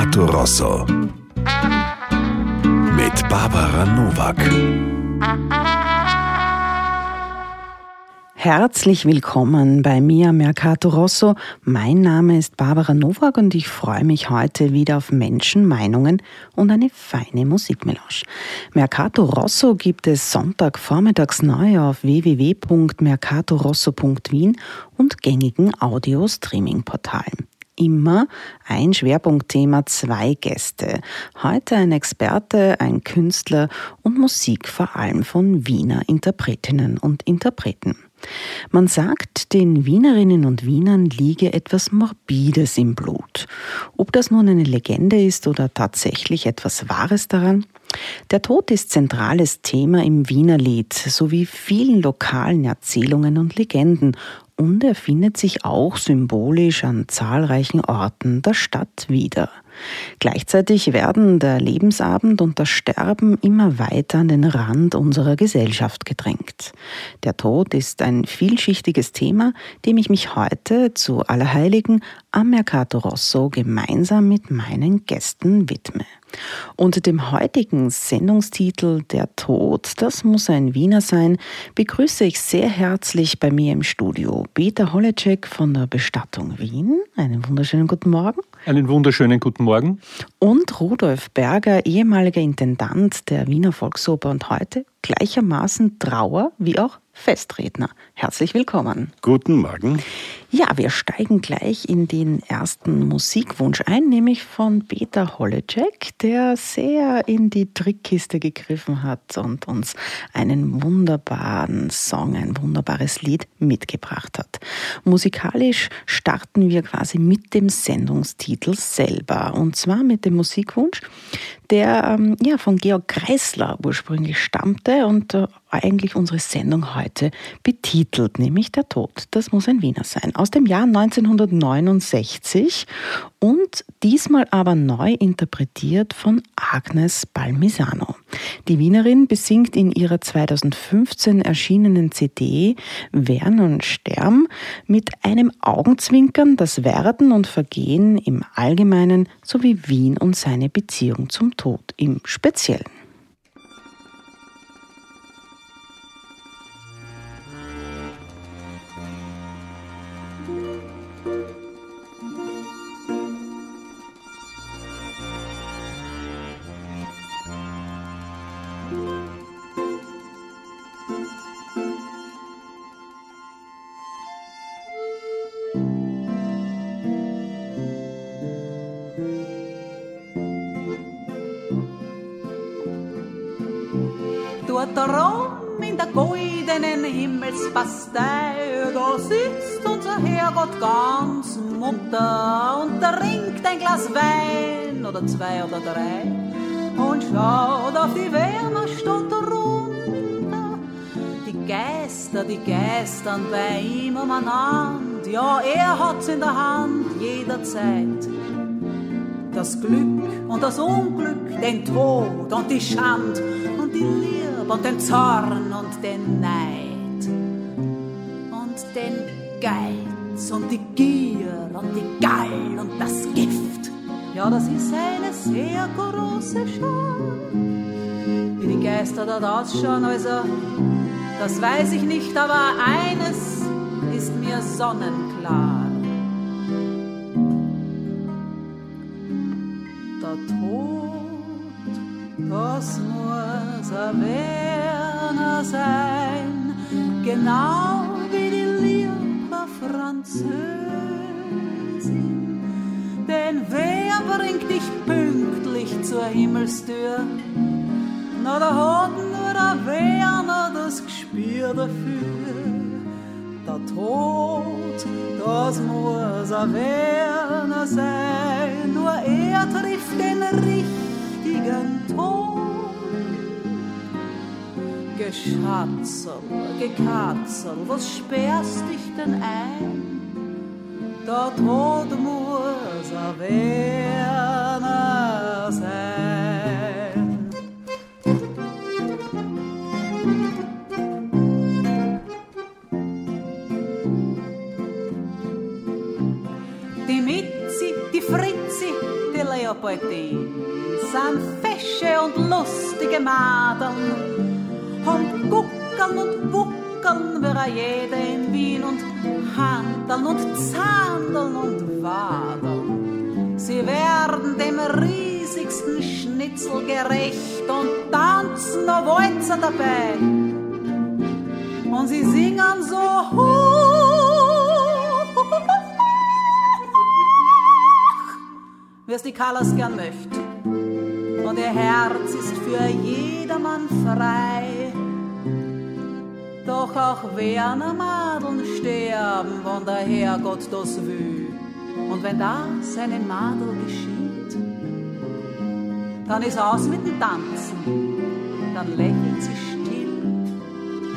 Mercato Rosso. Mit Barbara Novak. Herzlich willkommen bei mir Mercato Rosso. Mein Name ist Barbara Nowak und ich freue mich heute wieder auf Menschen, Meinungen und eine feine Musikmelange. Mercato Rosso gibt es Sonntagvormittags neu auf www.mercatorosso.wien und gängigen Audio-Streaming-Portalen immer ein Schwerpunktthema, zwei Gäste. Heute ein Experte, ein Künstler und Musik vor allem von Wiener Interpretinnen und Interpreten. Man sagt, den Wienerinnen und Wienern liege etwas Morbides im Blut. Ob das nun eine Legende ist oder tatsächlich etwas Wahres daran? Der Tod ist zentrales Thema im Wienerlied sowie vielen lokalen Erzählungen und Legenden und er findet sich auch symbolisch an zahlreichen Orten der Stadt wieder. Gleichzeitig werden der Lebensabend und das Sterben immer weiter an den Rand unserer Gesellschaft gedrängt. Der Tod ist ein vielschichtiges Thema, dem ich mich heute zu Allerheiligen am Mercato Rosso gemeinsam mit meinen Gästen widme. Unter dem heutigen Sendungstitel Der Tod, das muss ein Wiener sein, begrüße ich sehr herzlich bei mir im Studio Peter Holecek von der Bestattung Wien. Einen wunderschönen guten Morgen. Einen wunderschönen guten Morgen. Und Rudolf Berger, ehemaliger Intendant der Wiener Volksoper und heute gleichermaßen Trauer wie auch Festredner. Herzlich willkommen. Guten Morgen. Ja, wir steigen gleich in den ersten Musikwunsch ein, nämlich von Peter Holecek, der sehr in die Trickkiste gegriffen hat und uns einen wunderbaren Song, ein wunderbares Lied mitgebracht hat. Musikalisch starten wir quasi mit dem Sendungstitel selber und zwar mit dem Musikwunsch, der ähm, ja, von Georg Kreisler ursprünglich stammte und äh, eigentlich unsere Sendung heute betitelt, nämlich Der Tod. Das muss ein Wiener sein. Aus dem Jahr 1969 und diesmal aber neu interpretiert von Agnes Balmisano. Die Wienerin besingt in ihrer 2015 erschienenen CD Wern und Sterm mit einem Augenzwinkern das Werden und Vergehen im Allgemeinen sowie Wien und seine Beziehung zum Tod im Speziellen. Herrgott ganz munter und trinkt ein Glas Wein oder zwei oder drei und schaut auf die Wärmerstadt runter. Die Geister, die geistern bei ihm umeinander, ja, er hat's in der Hand jederzeit. Das Glück und das Unglück, den Tod und die Schand und die Liebe und den Zorn und den Neid und den Geiz und die Gier und die Gall und das Gift. Ja, das ist eine sehr große Schar. Wie die Geister dort ausschauen, also, das weiß ich nicht, aber eines ist mir sonnenklar. Der Tod, das muss er sein, genau Französin. Denn wer bringt dich pünktlich zur Himmelstür? Na, da hat nur der Werner das Gespür dafür. Der Tod, das muss ein Werner sein, nur er trifft den richtigen Geschatzel, Gekatzel, was sperrst dich denn ein? Der Tod muss er Werner sein. Die Mitzi, die Fritzi, die Leopoldin sind fesche und lustige Madeln und guckeln und buckeln wir jede in Wien und handeln und zahndeln und wadeln. Sie werden dem riesigsten Schnitzel gerecht und tanzen noch Walzer dabei. Und sie singen so hoch, wie es die Callas gern möchte. Und ihr Herz ist für jedermann frei. Doch auch werden Madeln sterben, wenn der Herrgott das will. Und wenn das einem Madel geschieht, dann ist aus mit dem Tanzen, dann lächelt sie still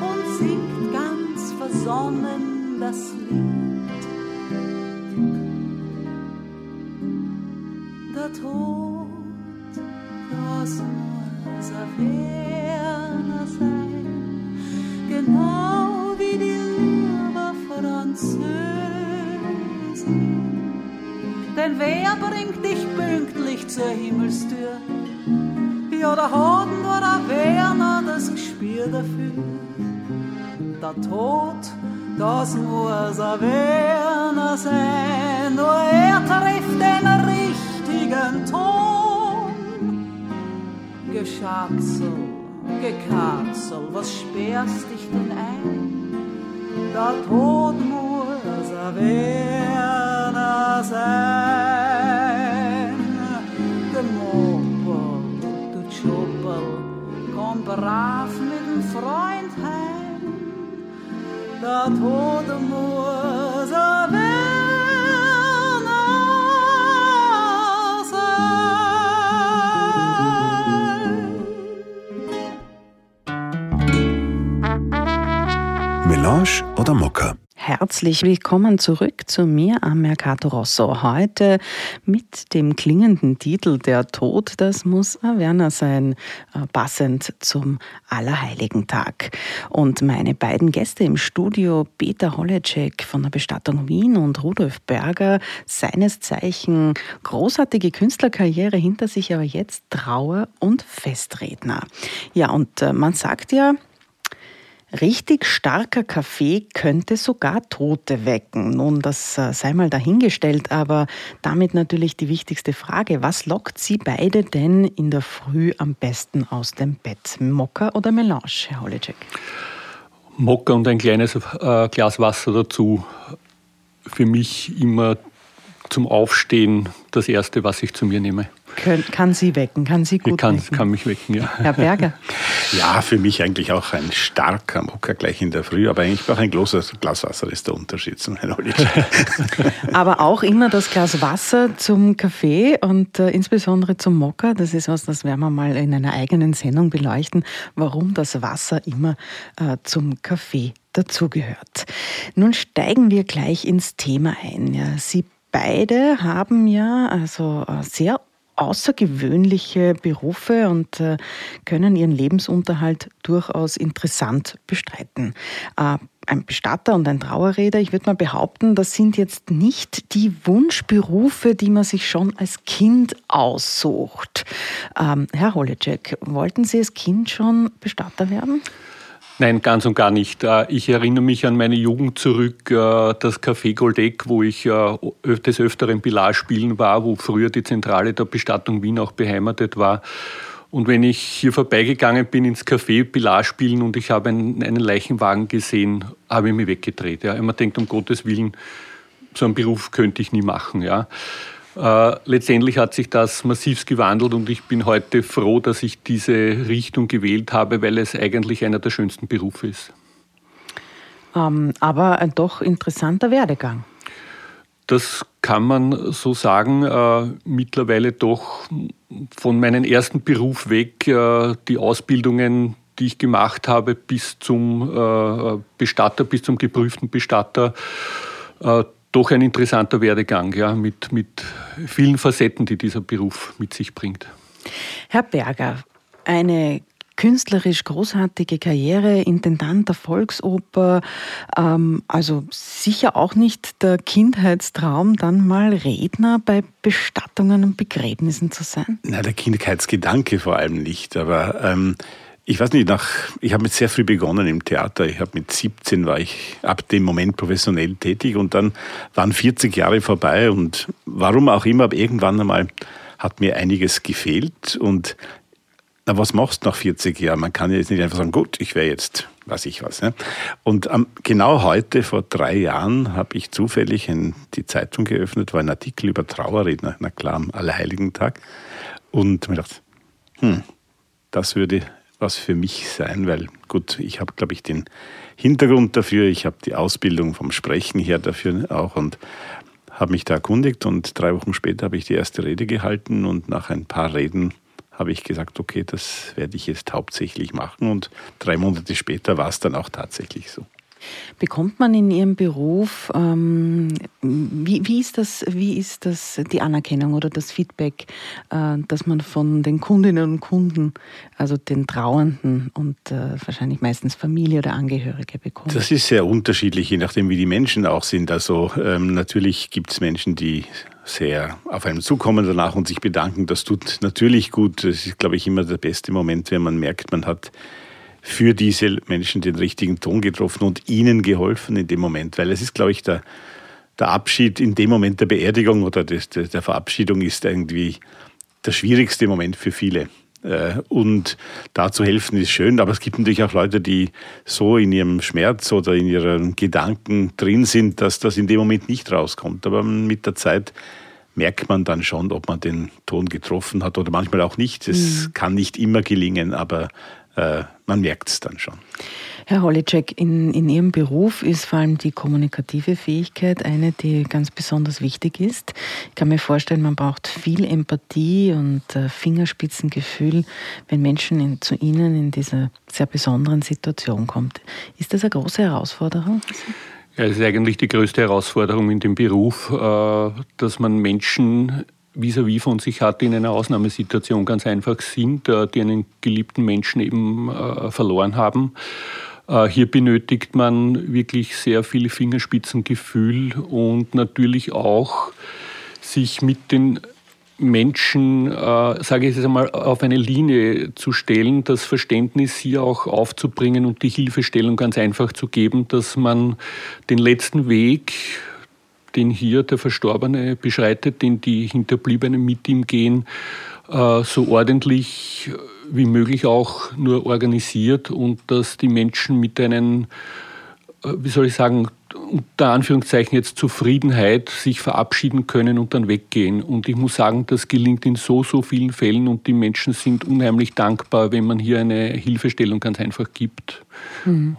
und singt ganz versonnen das Lied. Der Tod, das muss er Werner sein, genau wie die liebe. Denn wer bringt dich pünktlich zur Himmelstür? Ja, da hat nur der Werner das Gespür dafür. Der Tod, das muss ein Werner sein, nur er trifft den richtigen Ton. Geschatzel, Gekatzel, was sperrst dich denn ein? Der Tod muss ein Werner sein. Gemoppel, du Tschuppel, komm brav mit dem Freund heim. Der Tod muss Melange oder Mokka? Herzlich willkommen zurück zu mir am Mercato Rosso. Heute mit dem klingenden Titel Der Tod, das muss Werner sein, äh, passend zum Allerheiligen-Tag. Und meine beiden Gäste im Studio, Peter Holecek von der Bestattung Wien und Rudolf Berger, seines Zeichen großartige Künstlerkarriere hinter sich, aber jetzt Trauer- und Festredner. Ja, und äh, man sagt ja, Richtig starker Kaffee könnte sogar Tote wecken. Nun, das äh, sei mal dahingestellt, aber damit natürlich die wichtigste Frage. Was lockt Sie beide denn in der Früh am besten aus dem Bett? Mokka oder Melange, Herr Holecek? Mokka und ein kleines äh, Glas Wasser dazu. Für mich immer zum Aufstehen das Erste, was ich zu mir nehme. Kön kann Sie wecken, kann Sie gut kann, wecken? Kann mich wecken, ja. Herr Berger? Ja, für mich eigentlich auch ein starker Mokka gleich in der Früh, aber eigentlich auch ein großes Glas Wasser ist der Unterschied zum Herrn Aber auch immer das Glas Wasser zum Kaffee und äh, insbesondere zum Mokka. Das ist was, das werden wir mal in einer eigenen Sendung beleuchten, warum das Wasser immer äh, zum Kaffee dazugehört. Nun steigen wir gleich ins Thema ein. Ja, Sie beide haben ja also äh, sehr außergewöhnliche Berufe und äh, können ihren Lebensunterhalt durchaus interessant bestreiten. Äh, ein Bestatter und ein Trauerredner, ich würde mal behaupten, das sind jetzt nicht die Wunschberufe, die man sich schon als Kind aussucht. Ähm, Herr Holecek, wollten Sie als Kind schon Bestatter werden? Nein, ganz und gar nicht. Ich erinnere mich an meine Jugend zurück, das Café Goldeck, wo ich des Öfteren Pilar spielen war, wo früher die Zentrale der Bestattung Wien auch beheimatet war. Und wenn ich hier vorbeigegangen bin ins Café Pilar spielen und ich habe einen, Leichenwagen gesehen, habe ich mich weggedreht. Ja. Man denkt, um Gottes Willen, so einen Beruf könnte ich nie machen. Ja. Äh, letztendlich hat sich das massiv gewandelt und ich bin heute froh, dass ich diese Richtung gewählt habe, weil es eigentlich einer der schönsten Berufe ist. Ähm, aber ein doch interessanter Werdegang. Das kann man so sagen. Äh, mittlerweile doch von meinem ersten Beruf weg, äh, die Ausbildungen, die ich gemacht habe, bis zum äh, Bestatter, bis zum geprüften Bestatter äh, doch ein interessanter Werdegang, ja, mit, mit vielen Facetten, die dieser Beruf mit sich bringt. Herr Berger, eine künstlerisch großartige Karriere, Intendant der Volksoper, ähm, also sicher auch nicht der Kindheitstraum, dann mal Redner bei Bestattungen und Begräbnissen zu sein? Na, der Kindheitsgedanke vor allem nicht, aber ähm, ich weiß nicht, nach, ich habe mit sehr früh begonnen im Theater. Ich habe mit 17 war ich ab dem Moment professionell tätig und dann waren 40 Jahre vorbei und warum auch immer, aber irgendwann einmal hat mir einiges gefehlt und na, was machst du nach 40 Jahren? Man kann jetzt nicht einfach sagen, gut, ich wäre jetzt, weiß ich was. Ne? Und ähm, genau heute, vor drei Jahren, habe ich zufällig in die Zeitung geöffnet, war ein Artikel über Trauerredner, na klar, am Allerheiligen-Tag. Und mir gedacht, hm, das würde was für mich sein, weil gut, ich habe, glaube ich, den Hintergrund dafür, ich habe die Ausbildung vom Sprechen her dafür auch und habe mich da erkundigt und drei Wochen später habe ich die erste Rede gehalten und nach ein paar Reden habe ich gesagt, okay, das werde ich jetzt hauptsächlich machen und drei Monate später war es dann auch tatsächlich so. Bekommt man in Ihrem Beruf, ähm, wie, wie, ist das, wie ist das die Anerkennung oder das Feedback, äh, das man von den Kundinnen und Kunden, also den Trauernden und äh, wahrscheinlich meistens Familie oder Angehörige bekommt? Das ist sehr unterschiedlich, je nachdem, wie die Menschen auch sind. Also ähm, natürlich gibt es Menschen, die sehr auf einem zukommen danach und sich bedanken. Das tut natürlich gut. Das ist, glaube ich, immer der beste Moment, wenn man merkt, man hat für diese Menschen den richtigen Ton getroffen und ihnen geholfen in dem Moment. Weil es ist, glaube ich, der, der Abschied in dem Moment der Beerdigung oder des, der Verabschiedung ist irgendwie der schwierigste Moment für viele. Äh, und da zu helfen ist schön, aber es gibt natürlich auch Leute, die so in ihrem Schmerz oder in ihren Gedanken drin sind, dass das in dem Moment nicht rauskommt. Aber mit der Zeit merkt man dann schon, ob man den Ton getroffen hat oder manchmal auch nicht. Es mhm. kann nicht immer gelingen, aber äh, man merkt es dann schon. Herr Holicek, in, in Ihrem Beruf ist vor allem die kommunikative Fähigkeit eine, die ganz besonders wichtig ist. Ich kann mir vorstellen, man braucht viel Empathie und äh, Fingerspitzengefühl, wenn Menschen in, zu Ihnen in dieser sehr besonderen Situation kommen. Ist das eine große Herausforderung? Ja, es ist eigentlich die größte Herausforderung in dem Beruf, äh, dass man Menschen vis-à-vis -vis von sich hat, in einer Ausnahmesituation ganz einfach sind, äh, die einen geliebten Menschen eben äh, verloren haben. Äh, hier benötigt man wirklich sehr viel Fingerspitzengefühl und natürlich auch sich mit den Menschen, äh, sage ich jetzt einmal, auf eine Linie zu stellen, das Verständnis hier auch aufzubringen und die Hilfestellung ganz einfach zu geben, dass man den letzten Weg den hier der Verstorbene beschreitet, den die Hinterbliebenen mit ihm gehen, äh, so ordentlich wie möglich auch nur organisiert und dass die Menschen mit einem, äh, wie soll ich sagen, unter Anführungszeichen jetzt Zufriedenheit sich verabschieden können und dann weggehen. Und ich muss sagen, das gelingt in so, so vielen Fällen und die Menschen sind unheimlich dankbar, wenn man hier eine Hilfestellung ganz einfach gibt. Mhm.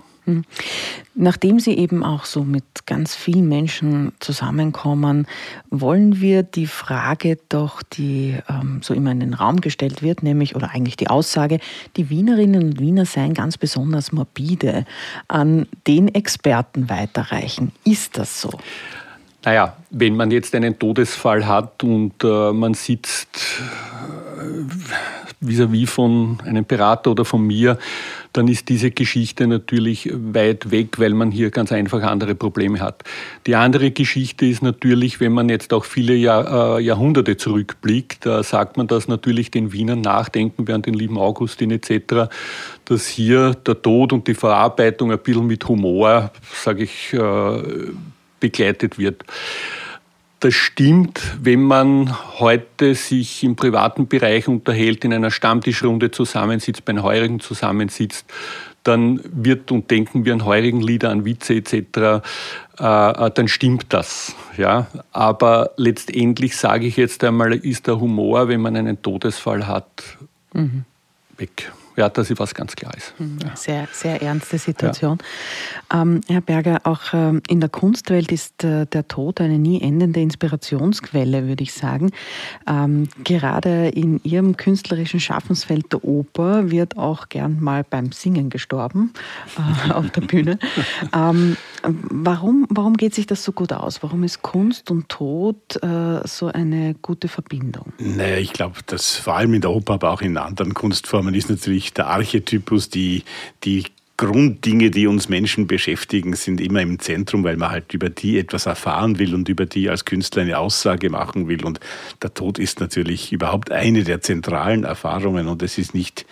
Nachdem Sie eben auch so mit ganz vielen Menschen zusammenkommen, wollen wir die Frage doch, die ähm, so immer in den Raum gestellt wird, nämlich, oder eigentlich die Aussage, die Wienerinnen und Wiener seien ganz besonders morbide, an den Experten weiterreichen. Ist das so? Naja, wenn man jetzt einen Todesfall hat und äh, man sitzt vis-à-vis -vis von einem Berater oder von mir, dann ist diese Geschichte natürlich weit weg, weil man hier ganz einfach andere Probleme hat. Die andere Geschichte ist natürlich, wenn man jetzt auch viele Jahr, äh, Jahrhunderte zurückblickt, da sagt man das natürlich den Wienern nachdenken während den lieben Augustin etc., dass hier der Tod und die Verarbeitung ein bisschen mit Humor, sage ich, äh, begleitet wird. Das stimmt, wenn man heute sich im privaten Bereich unterhält, in einer Stammtischrunde zusammensitzt, bei den Heurigen zusammensitzt, dann wird und denken wir an heurigen Lieder, an Witze etc., äh, äh, dann stimmt das. Ja? Aber letztendlich sage ich jetzt einmal, ist der Humor, wenn man einen Todesfall hat, mhm. weg ja, dass ich was ganz klar ist. Mhm. Sehr, sehr ernste Situation. Ja. Ähm, Herr Berger, auch ähm, in der Kunstwelt ist äh, der Tod eine nie endende Inspirationsquelle, würde ich sagen. Ähm, gerade in Ihrem künstlerischen Schaffensfeld der Oper wird auch gern mal beim Singen gestorben äh, auf der Bühne. Ähm, warum, warum geht sich das so gut aus? Warum ist Kunst und Tod äh, so eine gute Verbindung? Naja, ich glaube, dass vor allem in der Oper, aber auch in anderen Kunstformen ist natürlich natürlich der Archetypus, die, die Grunddinge, die uns Menschen beschäftigen, sind immer im Zentrum, weil man halt über die etwas erfahren will und über die als Künstler eine Aussage machen will. Und der Tod ist natürlich überhaupt eine der zentralen Erfahrungen und es ist nicht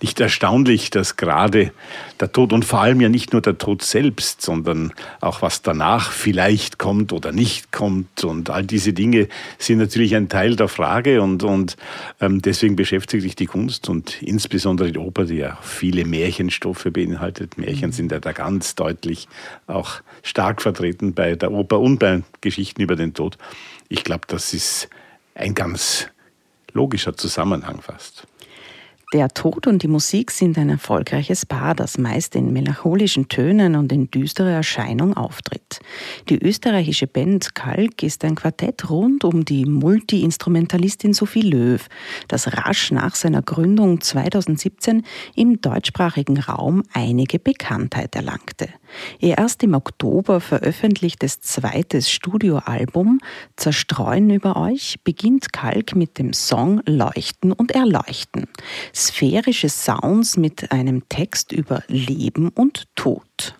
nicht erstaunlich, dass gerade der Tod und vor allem ja nicht nur der Tod selbst, sondern auch was danach vielleicht kommt oder nicht kommt und all diese Dinge sind natürlich ein Teil der Frage und, und ähm, deswegen beschäftigt sich die Kunst und insbesondere die Oper, die ja viele Märchenstoffe beinhaltet. Märchen sind ja da ganz deutlich auch stark vertreten bei der Oper und bei Geschichten über den Tod. Ich glaube, das ist ein ganz logischer Zusammenhang fast. Der Tod und die Musik sind ein erfolgreiches Paar, das meist in melancholischen Tönen und in düsterer Erscheinung auftritt. Die österreichische Band Kalk ist ein Quartett rund um die Multi-Instrumentalistin Sophie Löw, das rasch nach seiner Gründung 2017 im deutschsprachigen Raum einige Bekanntheit erlangte. Ihr erst im Oktober veröffentlichtes zweites Studioalbum Zerstreuen über euch beginnt Kalk mit dem Song Leuchten und Erleuchten sphärische Sounds mit einem Text über Leben und Tod.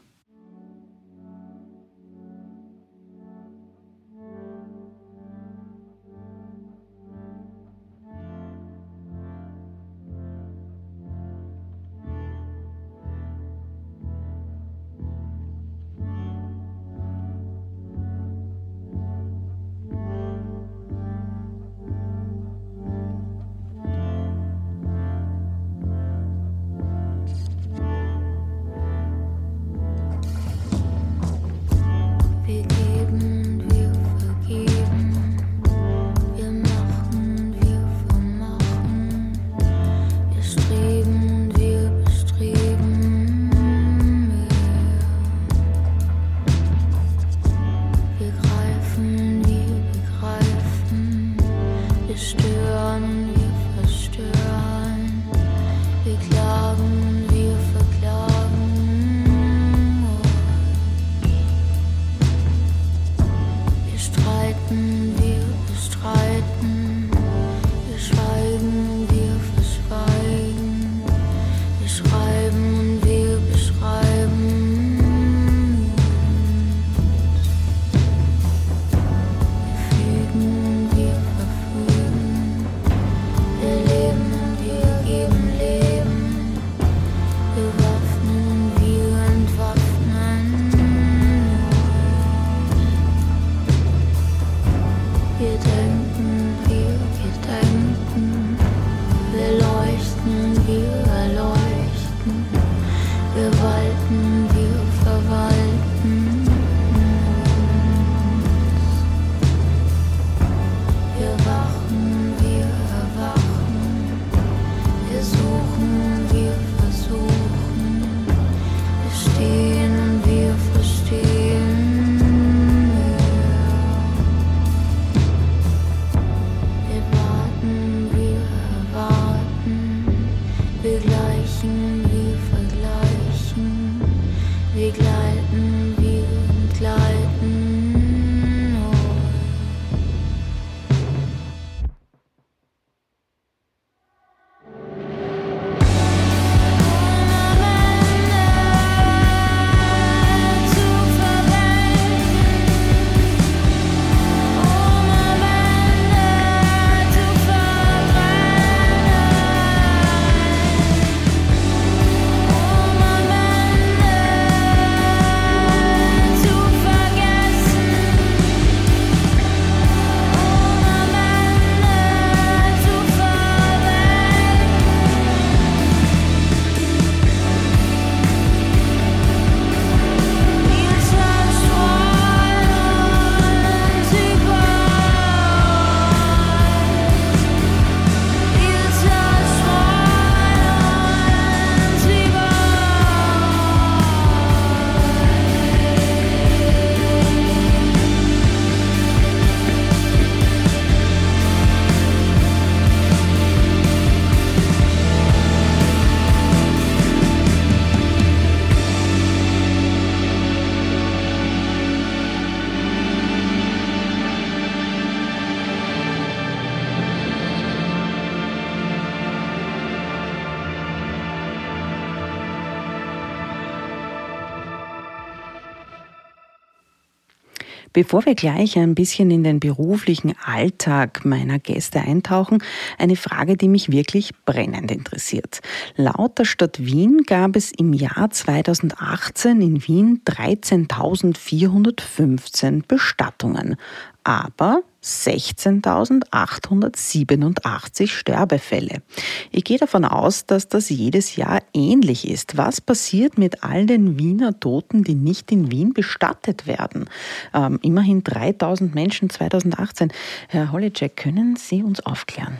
Bevor wir gleich ein bisschen in den beruflichen Alltag meiner Gäste eintauchen, eine Frage, die mich wirklich brennend interessiert. Laut der Stadt Wien gab es im Jahr 2018 in Wien 13.415 Bestattungen aber 16.887 Sterbefälle. Ich gehe davon aus, dass das jedes Jahr ähnlich ist. Was passiert mit all den Wiener Toten, die nicht in Wien bestattet werden? Ähm, immerhin 3.000 Menschen 2018. Herr Holicek, können Sie uns aufklären?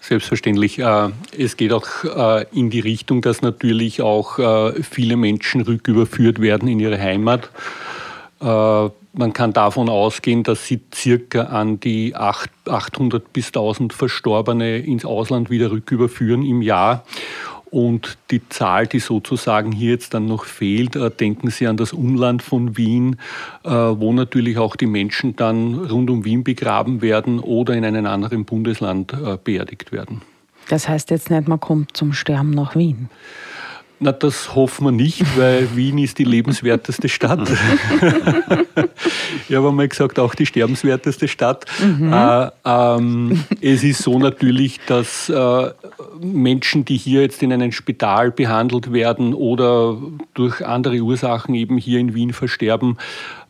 Selbstverständlich. Äh, es geht auch äh, in die Richtung, dass natürlich auch äh, viele Menschen rücküberführt werden in ihre Heimat. Man kann davon ausgehen, dass sie circa an die 800 bis 1000 Verstorbene ins Ausland wieder rücküberführen im Jahr. Und die Zahl, die sozusagen hier jetzt dann noch fehlt, äh, denken Sie an das Umland von Wien, äh, wo natürlich auch die Menschen dann rund um Wien begraben werden oder in einem anderen Bundesland äh, beerdigt werden. Das heißt jetzt nicht, man kommt zum Sterben nach Wien. Na, das hoffen wir nicht, weil Wien ist die lebenswerteste Stadt. ich habe einmal gesagt, auch die sterbenswerteste Stadt. Mhm. Äh, ähm, es ist so natürlich, dass äh, Menschen, die hier jetzt in einem Spital behandelt werden oder durch andere Ursachen eben hier in Wien versterben,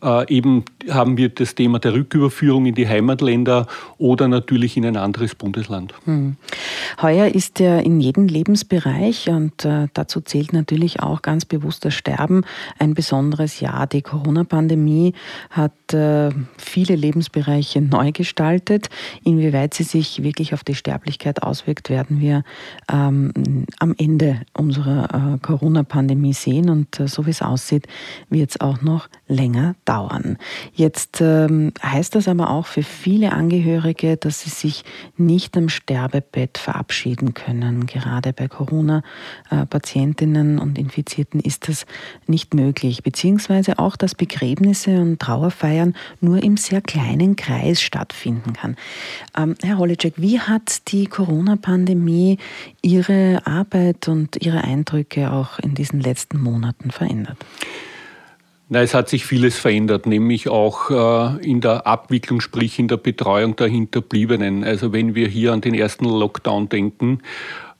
äh, eben haben wir das Thema der Rücküberführung in die Heimatländer oder natürlich in ein anderes Bundesland. Hm. Heuer ist ja in jedem Lebensbereich und äh, dazu zählt natürlich auch ganz bewusst das Sterben ein besonderes Jahr. Die Corona-Pandemie hat äh, viele Lebensbereiche neu gestaltet. Inwieweit sie sich wirklich auf die Sterblichkeit auswirkt, werden wir ähm, am Ende unserer äh, Corona-Pandemie sehen. Und äh, so wie es aussieht, wird es auch noch länger dauern. Jetzt ähm, heißt das aber auch für viele Angehörige, dass sie sich nicht am Sterbebett verabschieden können. Gerade bei Corona-Patientinnen und Infizierten ist das nicht möglich, beziehungsweise auch, dass Begräbnisse und Trauerfeiern nur im sehr kleinen Kreis stattfinden kann. Ähm, Herr Holicek, wie hat die Corona-Pandemie Ihre Arbeit und Ihre Eindrücke auch in diesen letzten Monaten verändert? Na, es hat sich vieles verändert, nämlich auch äh, in der Abwicklung, sprich in der Betreuung der Hinterbliebenen. Also wenn wir hier an den ersten Lockdown denken,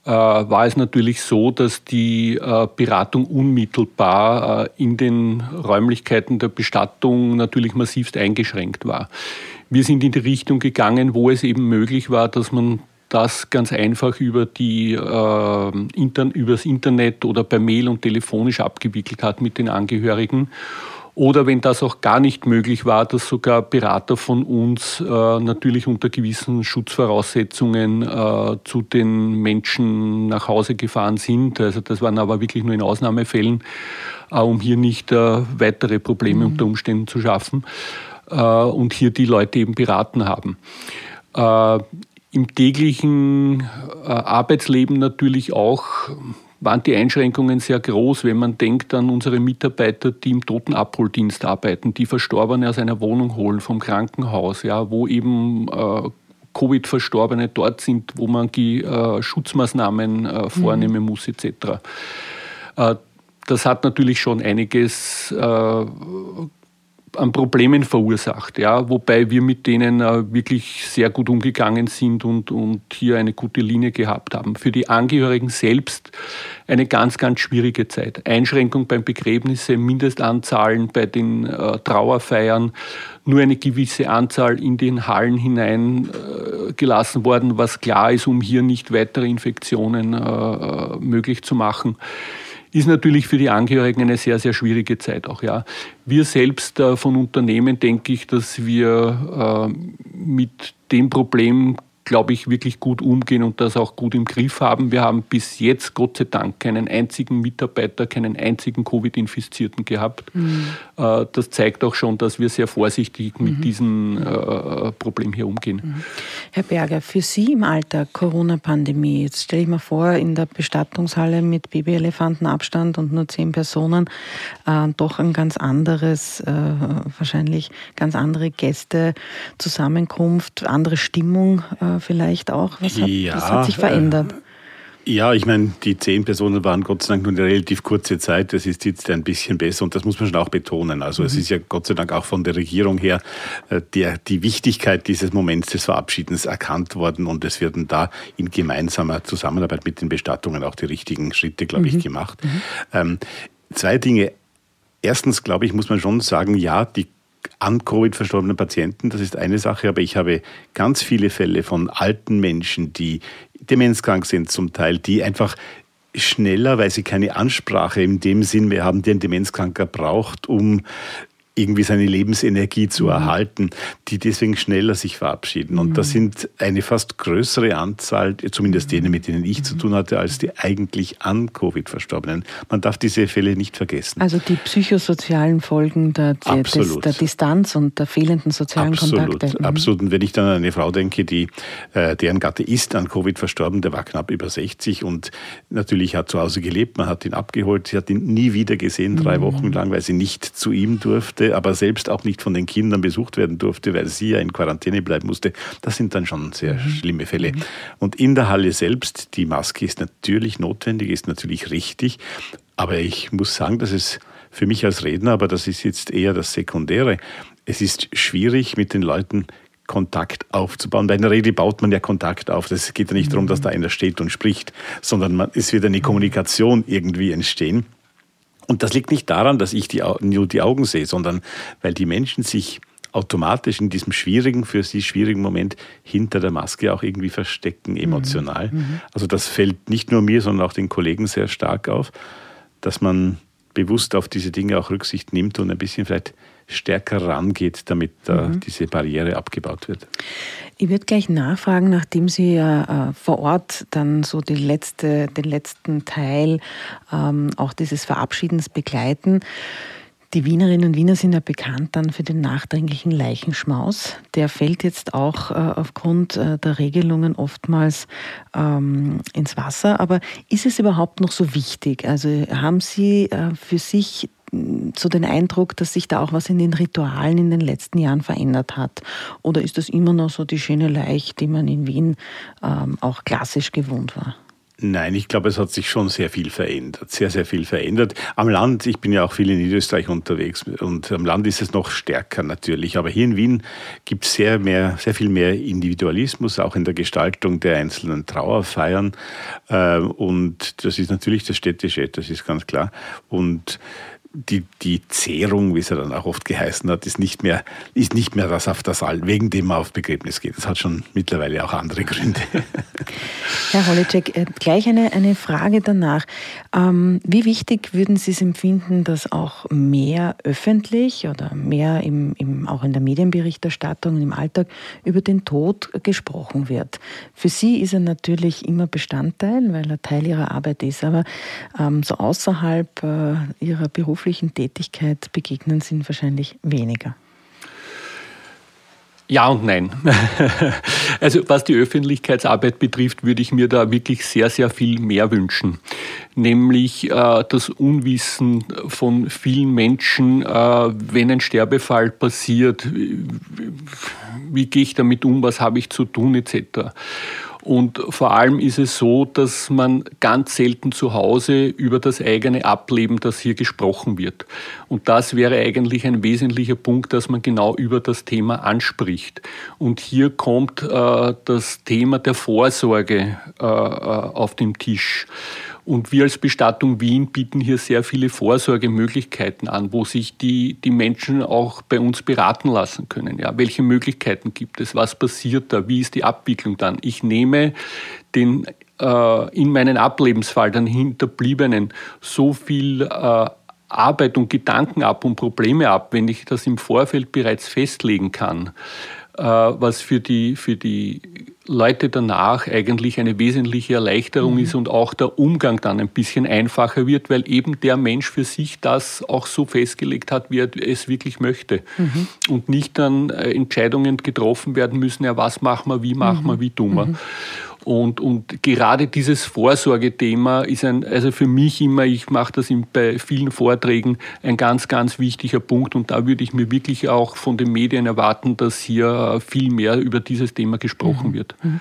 äh, war es natürlich so, dass die äh, Beratung unmittelbar äh, in den Räumlichkeiten der Bestattung natürlich massivst eingeschränkt war. Wir sind in die Richtung gegangen, wo es eben möglich war, dass man das ganz einfach über die, äh, Inter übers Internet oder per Mail und telefonisch abgewickelt hat mit den Angehörigen. Oder wenn das auch gar nicht möglich war, dass sogar Berater von uns äh, natürlich unter gewissen Schutzvoraussetzungen äh, zu den Menschen nach Hause gefahren sind. Also das waren aber wirklich nur in Ausnahmefällen, äh, um hier nicht äh, weitere Probleme mhm. unter Umständen zu schaffen äh, und hier die Leute eben beraten haben. Im täglichen äh, Arbeitsleben natürlich auch waren die Einschränkungen sehr groß, wenn man denkt an unsere Mitarbeiter, die im Totenabholdienst arbeiten, die Verstorbene aus einer Wohnung holen, vom Krankenhaus, ja, wo eben äh, Covid-Verstorbene dort sind, wo man die äh, Schutzmaßnahmen äh, vornehmen mhm. muss, etc. Äh, das hat natürlich schon einiges äh, an Problemen verursacht, ja, wobei wir mit denen äh, wirklich sehr gut umgegangen sind und, und hier eine gute Linie gehabt haben. Für die Angehörigen selbst eine ganz, ganz schwierige Zeit. Einschränkung beim Begräbnisse, Mindestanzahlen bei den äh, Trauerfeiern, nur eine gewisse Anzahl in den Hallen hinein äh, worden, was klar ist, um hier nicht weitere Infektionen äh, äh möglich zu machen ist natürlich für die Angehörigen eine sehr, sehr schwierige Zeit auch. Ja. Wir selbst äh, von Unternehmen denke ich, dass wir äh, mit dem Problem glaube ich, wirklich gut umgehen und das auch gut im Griff haben. Wir haben bis jetzt, Gott sei Dank, keinen einzigen Mitarbeiter, keinen einzigen Covid-Infizierten gehabt. Mhm. Äh, das zeigt auch schon, dass wir sehr vorsichtig mit mhm. diesem äh, Problem hier umgehen. Mhm. Herr Berger, für Sie im Alltag Corona-Pandemie, jetzt stelle ich mir vor, in der Bestattungshalle mit Babyelefantenabstand und nur zehn Personen, äh, doch ein ganz anderes, äh, wahrscheinlich ganz andere Gäste, Zusammenkunft, andere Stimmung äh, vielleicht auch? Was hat, ja, was hat sich verändert? Ja, ich meine, die zehn Personen waren Gott sei Dank nur eine relativ kurze Zeit. Das ist jetzt ein bisschen besser und das muss man schon auch betonen. Also mhm. es ist ja Gott sei Dank auch von der Regierung her äh, der, die Wichtigkeit dieses Moments des Verabschiedens erkannt worden und es werden da in gemeinsamer Zusammenarbeit mit den Bestattungen auch die richtigen Schritte, glaube mhm. ich, gemacht. Mhm. Ähm, zwei Dinge. Erstens, glaube ich, muss man schon sagen, ja, die an Covid verstorbenen Patienten, das ist eine Sache, aber ich habe ganz viele Fälle von alten Menschen, die demenzkrank sind zum Teil, die einfach schneller, weil sie keine Ansprache in dem Sinn mehr haben, die ein Demenzkranker braucht, um irgendwie seine Lebensenergie zu mhm. erhalten, die deswegen schneller sich verabschieden. Und mhm. das sind eine fast größere Anzahl, zumindest denen, mit denen ich mhm. zu tun hatte, als die eigentlich an Covid verstorbenen. Man darf diese Fälle nicht vergessen. Also die psychosozialen Folgen der, der, des, der Distanz und der fehlenden sozialen absolut, Kontakte. Mhm. Absolut. Und wenn ich dann an eine Frau denke, die, äh, deren Gatte ist an Covid verstorben, der war knapp über 60 und natürlich hat zu Hause gelebt, man hat ihn abgeholt, sie hat ihn nie wieder gesehen, drei mhm. Wochen lang, weil sie nicht zu ihm durfte aber selbst auch nicht von den Kindern besucht werden durfte, weil sie ja in Quarantäne bleiben musste. Das sind dann schon sehr mhm. schlimme Fälle. Mhm. Und in der Halle selbst, die Maske ist natürlich notwendig, ist natürlich richtig, aber ich muss sagen, dass es für mich als Redner, aber das ist jetzt eher das Sekundäre, es ist schwierig mit den Leuten Kontakt aufzubauen. Bei einer Rede baut man ja Kontakt auf. Es geht ja nicht darum, dass da einer steht und spricht, sondern man, es wird eine Kommunikation irgendwie entstehen. Und das liegt nicht daran, dass ich die, nur die Augen sehe, sondern weil die Menschen sich automatisch in diesem schwierigen, für sie schwierigen Moment hinter der Maske auch irgendwie verstecken, mhm. emotional. Mhm. Also das fällt nicht nur mir, sondern auch den Kollegen sehr stark auf, dass man bewusst auf diese Dinge auch Rücksicht nimmt und ein bisschen vielleicht stärker rangeht, damit mhm. diese Barriere abgebaut wird. Ich würde gleich nachfragen, nachdem Sie ja äh, vor Ort dann so die letzte, den letzten Teil ähm, auch dieses Verabschiedens begleiten. Die Wienerinnen und Wiener sind ja bekannt dann für den nachdringlichen Leichenschmaus. Der fällt jetzt auch äh, aufgrund äh, der Regelungen oftmals ähm, ins Wasser. Aber ist es überhaupt noch so wichtig? Also haben Sie äh, für sich so den Eindruck, dass sich da auch was in den Ritualen in den letzten Jahren verändert hat? Oder ist das immer noch so die schöne Leich, die man in Wien ähm, auch klassisch gewohnt war? Nein, ich glaube, es hat sich schon sehr viel verändert, sehr, sehr viel verändert. Am Land, ich bin ja auch viel in Niederösterreich unterwegs und am Land ist es noch stärker natürlich. Aber hier in Wien gibt es sehr, mehr, sehr viel mehr Individualismus, auch in der Gestaltung der einzelnen Trauerfeiern. Äh, und das ist natürlich das Städtische, das ist ganz klar. Und die, die Zehrung, wie es ja dann auch oft geheißen hat, ist nicht mehr, ist nicht mehr das auf das All, wegen dem man auf Begräbnis geht. Das hat schon mittlerweile auch andere Gründe. Herr Holicek, äh, gleich eine, eine Frage danach. Ähm, wie wichtig würden Sie es empfinden, dass auch mehr öffentlich oder mehr im, im, auch in der Medienberichterstattung, im Alltag über den Tod gesprochen wird? Für Sie ist er natürlich immer Bestandteil, weil er Teil Ihrer Arbeit ist, aber ähm, so außerhalb äh, Ihrer Berufsarbeit, beruflichen Tätigkeit begegnen sind wahrscheinlich weniger. Ja und nein. Also was die Öffentlichkeitsarbeit betrifft, würde ich mir da wirklich sehr, sehr viel mehr wünschen. Nämlich äh, das Unwissen von vielen Menschen, äh, wenn ein Sterbefall passiert, wie, wie gehe ich damit um, was habe ich zu tun etc. Und vor allem ist es so, dass man ganz selten zu Hause über das eigene Ableben, das hier gesprochen wird. Und das wäre eigentlich ein wesentlicher Punkt, dass man genau über das Thema anspricht. Und hier kommt äh, das Thema der Vorsorge äh, äh auf den Tisch. Und wir als Bestattung Wien bieten hier sehr viele Vorsorgemöglichkeiten an, wo sich die, die Menschen auch bei uns beraten lassen können. Ja, welche Möglichkeiten gibt es? Was passiert da? Wie ist die Abwicklung dann? Ich nehme den äh, in meinen Ablebensfall dann Hinterbliebenen so viel äh, Arbeit und Gedanken ab und Probleme ab, wenn ich das im Vorfeld bereits festlegen kann, äh, was für die, für die Leute danach eigentlich eine wesentliche Erleichterung mhm. ist und auch der Umgang dann ein bisschen einfacher wird, weil eben der Mensch für sich das auch so festgelegt hat, wie er es wirklich möchte. Mhm. Und nicht dann äh, Entscheidungen getroffen werden müssen, ja, was machen wir, wie machen wir, mhm. wie tun wir. Und, und gerade dieses Vorsorgethema ist ein, also für mich immer, ich mache das bei vielen Vorträgen, ein ganz, ganz wichtiger Punkt. Und da würde ich mir wirklich auch von den Medien erwarten, dass hier viel mehr über dieses Thema gesprochen mhm. wird. Mhm.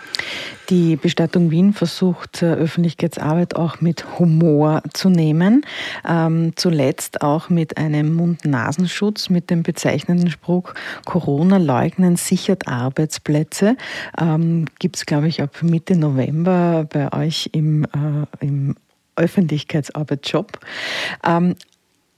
Die Bestattung Wien versucht, äh, Öffentlichkeitsarbeit auch mit Humor zu nehmen. Ähm, zuletzt auch mit einem Mund-Nasenschutz mit dem bezeichnenden Spruch Corona leugnen sichert Arbeitsplätze. Ähm, Gibt es, glaube ich, ab Mitte November bei euch im, äh, im Öffentlichkeitsarbeitsjob. Ähm,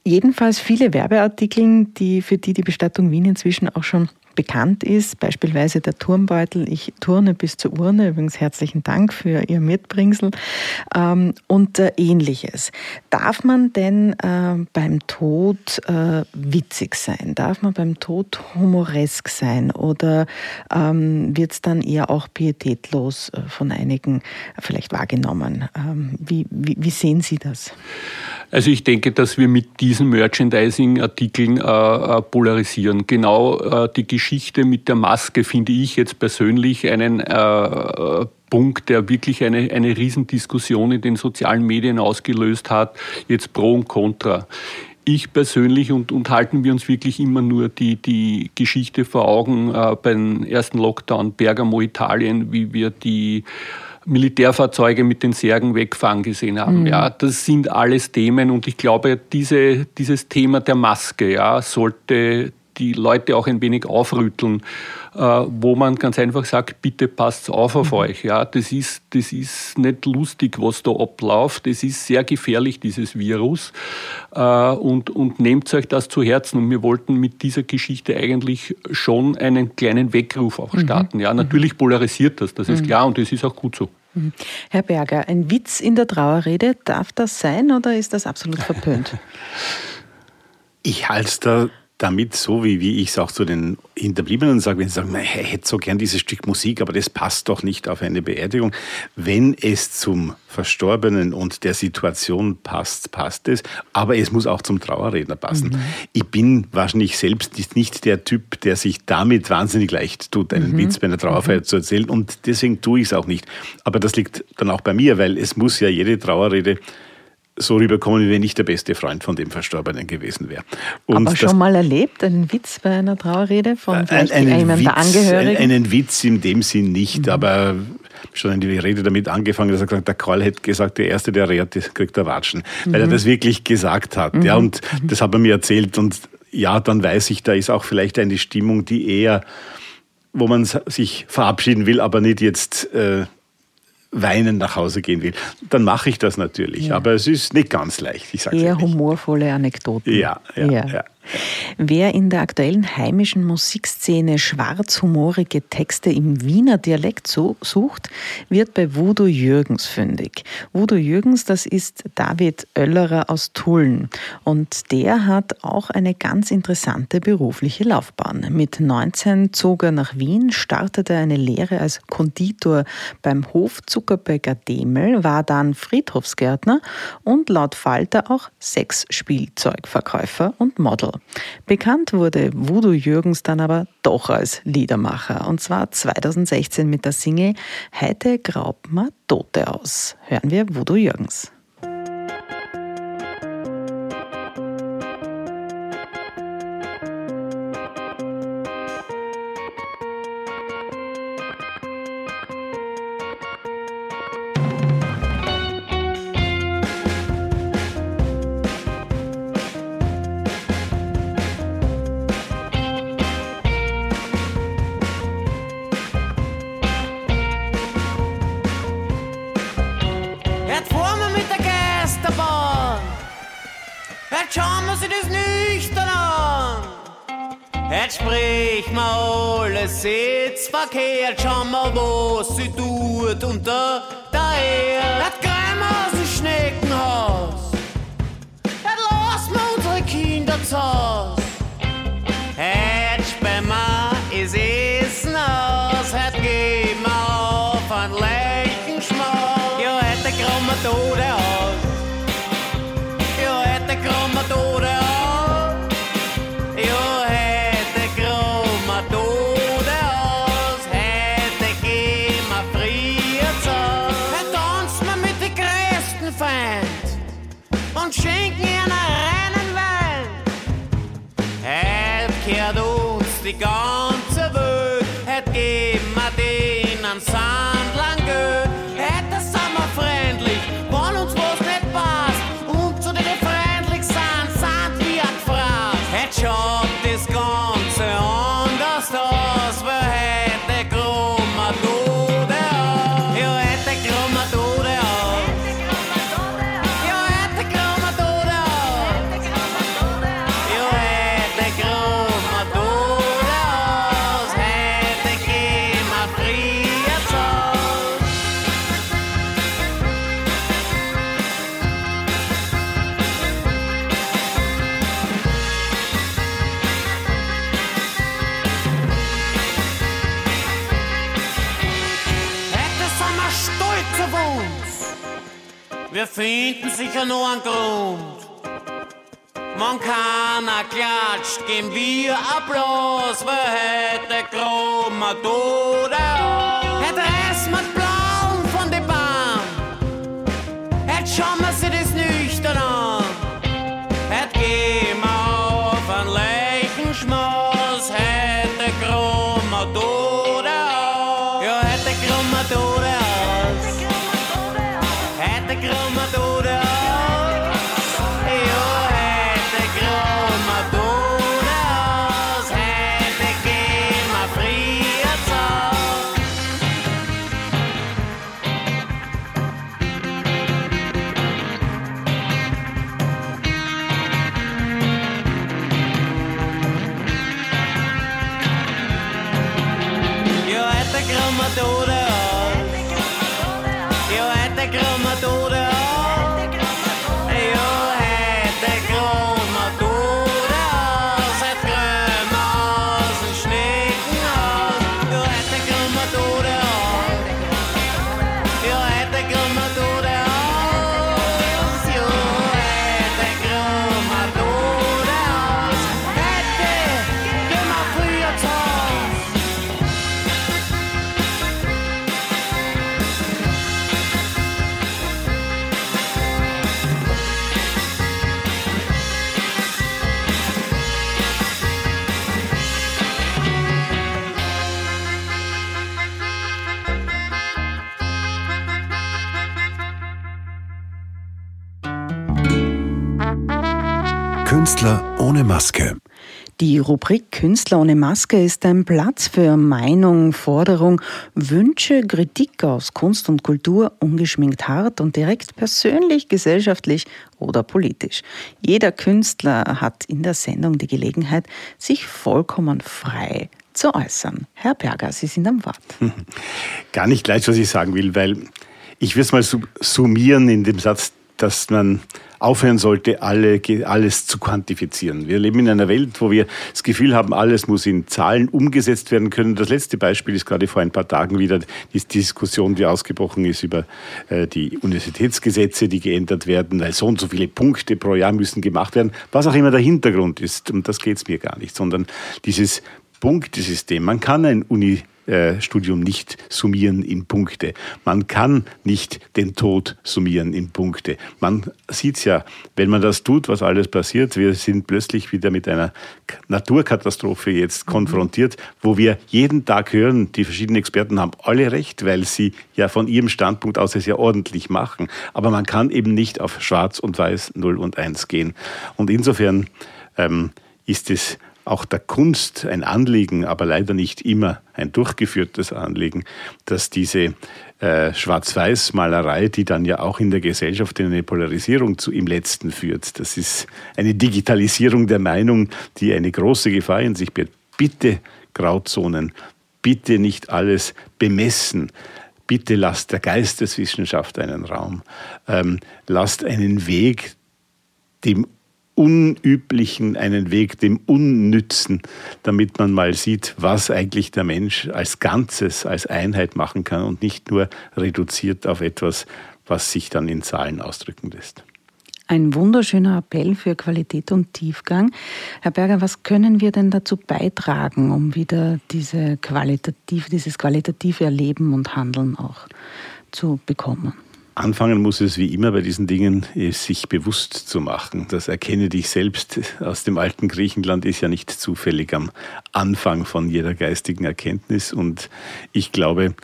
jedenfalls viele Werbeartikel, die für die die Bestattung Wien inzwischen auch schon bekannt ist, beispielsweise der Turmbeutel, ich turne bis zur Urne, übrigens herzlichen Dank für Ihr Mitbringsel ähm, und äh, ähnliches. Darf man denn äh, beim Tod äh, witzig sein? Darf man beim Tod humoresk sein? Oder ähm, wird es dann eher auch pietätlos äh, von einigen vielleicht wahrgenommen? Ähm, wie, wie, wie sehen Sie das? Also ich denke, dass wir mit diesen Merchandising-Artikeln äh, äh, polarisieren. Genau äh, die Geschichte mit der Maske finde ich jetzt persönlich einen äh, Punkt, der wirklich eine, eine Riesendiskussion in den sozialen Medien ausgelöst hat, jetzt pro und contra ich persönlich und, und, halten wir uns wirklich immer nur die, die Geschichte vor Augen äh, beim ersten Lockdown Bergamo Italien, wie wir die Militärfahrzeuge mit den Särgen wegfahren gesehen haben. Mhm. Ja, das sind alles Themen und ich glaube, diese, dieses Thema der Maske ja, sollte die Leute auch ein wenig aufrütteln, äh, wo man ganz einfach sagt, bitte passt auf auf mhm. euch. Ja, das, ist, das ist nicht lustig, was da abläuft. Das ist sehr gefährlich, dieses Virus. Äh, und, und nehmt euch das zu Herzen. Und wir wollten mit dieser Geschichte eigentlich schon einen kleinen Weckruf auch mhm. starten. Ja, natürlich polarisiert das, das ist mhm. klar und das ist auch gut so. Herr Berger, ein Witz in der Trauerrede, darf das sein oder ist das absolut verpönt? Ich halte es da damit so, wie, wie ich es auch zu den Hinterbliebenen sage, wenn sie sagen, ich hätte so gern dieses Stück Musik, aber das passt doch nicht auf eine Beerdigung. Wenn es zum Verstorbenen und der Situation passt, passt es, aber es muss auch zum Trauerredner passen. Mhm. Ich bin wahrscheinlich selbst nicht der Typ, der sich damit wahnsinnig leicht tut, einen mhm. Witz bei einer Trauerfeier mhm. zu erzählen und deswegen tue ich es auch nicht. Aber das liegt dann auch bei mir, weil es muss ja jede Trauerrede so rüberkommen, wie wenn ich der beste Freund von dem Verstorbenen gewesen wäre. Und Aber schon mal erlebt, einen Witz bei einer Trauerrede von vielleicht ein, einem Witz, der Angehörigen? Einen Witz in dem Sinn nicht, mhm. aber schon die Rede damit angefangen, dass er gesagt der Karl hätte gesagt, der Erste, der rät, kriegt er Watschen. Mhm. Weil er mhm. das wirklich gesagt hat. Mhm. Ja, und mhm. das hat er mir erzählt. Und ja, dann weiß ich, da ist auch vielleicht eine Stimmung, die eher, wo man sich verabschieden will, aber nicht jetzt... Äh, weinend nach Hause gehen will, dann mache ich das natürlich. Ja. Aber es ist nicht ganz leicht. Ich Eher ehrlich. humorvolle Anekdoten. Ja, ja, ja. ja. Wer in der aktuellen heimischen Musikszene schwarzhumorige Texte im Wiener Dialekt sucht, wird bei Voodoo Jürgens fündig. Voodoo Jürgens, das ist David Oellerer aus Tulln. Und der hat auch eine ganz interessante berufliche Laufbahn. Mit 19 zog er nach Wien, startete eine Lehre als Konditor beim Hof Zuckerbäcker Demel, war dann Friedhofsgärtner und laut Falter auch Sexspielzeugverkäufer und Model. Bekannt wurde Voodoo Jürgens dann aber doch als Liedermacher und zwar 2016 mit der Single Heite graub ma Tote aus. Hören wir Voodoo Jürgens. Verkehrt, schau mal, was sie tut unter der Erde. Das dem Schneckenhaus, das lassen wir unsere Kinder zu. Heute Finden sicher nur einen Grund. Man keiner klatscht, geben wir Applaus, wer hätte krummer Tode Hätte hätte krummer Die Rubrik Künstler ohne Maske ist ein Platz für Meinung, Forderung, Wünsche, Kritik aus Kunst und Kultur, ungeschminkt hart und direkt persönlich, gesellschaftlich oder politisch. Jeder Künstler hat in der Sendung die Gelegenheit, sich vollkommen frei zu äußern. Herr Berger, Sie sind am Wort. Gar nicht gleich, was ich sagen will, weil ich will es mal su- summieren in dem Satz, dass man aufhören sollte, alle, alles zu quantifizieren. Wir leben in einer Welt, wo wir das Gefühl haben, alles muss in Zahlen umgesetzt werden können. Das letzte Beispiel ist gerade vor ein paar Tagen wieder die Diskussion, die ausgebrochen ist über äh, die Universitätsgesetze, die geändert werden, weil so und so viele Punkte pro Jahr müssen gemacht werden, was auch immer der Hintergrund ist. Um das geht es mir gar nicht, sondern dieses Punktesystem. Man kann ein Uni äh, Studium nicht summieren in Punkte. Man kann nicht den Tod summieren in Punkte. Man sieht ja, wenn man das tut, was alles passiert, wir sind plötzlich wieder mit einer Naturkatastrophe jetzt konfrontiert, wo wir jeden Tag hören, die verschiedenen Experten haben alle recht, weil sie ja von ihrem Standpunkt aus es ja ordentlich machen. Aber man kann eben nicht auf Schwarz und Weiß 0 und 1 gehen. Und insofern ähm, ist es auch der Kunst ein Anliegen, aber leider nicht immer ein durchgeführtes Anliegen, dass diese äh, Schwarz-Weiß-Malerei, die dann ja auch in der Gesellschaft in eine Polarisierung zu, im Letzten führt, das ist eine Digitalisierung der Meinung, die eine große Gefahr in sich birgt. Bitte Grauzonen, bitte nicht alles bemessen. Bitte lasst der Geisteswissenschaft einen Raum. Ähm, lasst einen Weg dem Unüblichen, einen Weg dem Unnützen, damit man mal sieht, was eigentlich der Mensch als Ganzes, als Einheit machen kann und nicht nur reduziert auf etwas, was sich dann in Zahlen ausdrücken lässt. Ein wunderschöner Appell für Qualität und Tiefgang. Herr Berger, was können wir denn dazu beitragen, um wieder diese qualitativ, dieses qualitative Erleben und Handeln auch zu bekommen? Anfangen muss es wie immer bei diesen Dingen, sich bewusst zu machen. Das Erkenne dich selbst aus dem alten Griechenland ist ja nicht zufällig am Anfang von jeder geistigen Erkenntnis. Und ich glaube,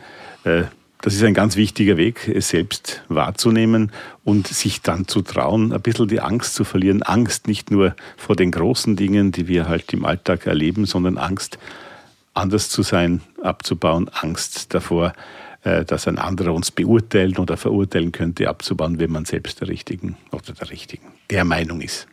äh, das ist ein ganz wichtiger Weg, es selbst wahrzunehmen und sich dann zu trauen, ein bisschen die Angst zu verlieren. Angst nicht nur vor den großen Dingen, die wir halt im Alltag erleben, sondern Angst, anders zu sein, abzubauen, Angst davor, dass ein anderer uns beurteilen oder verurteilen könnte, abzubauen, wenn man selbst der Richtigen oder der Richtigen der Meinung ist.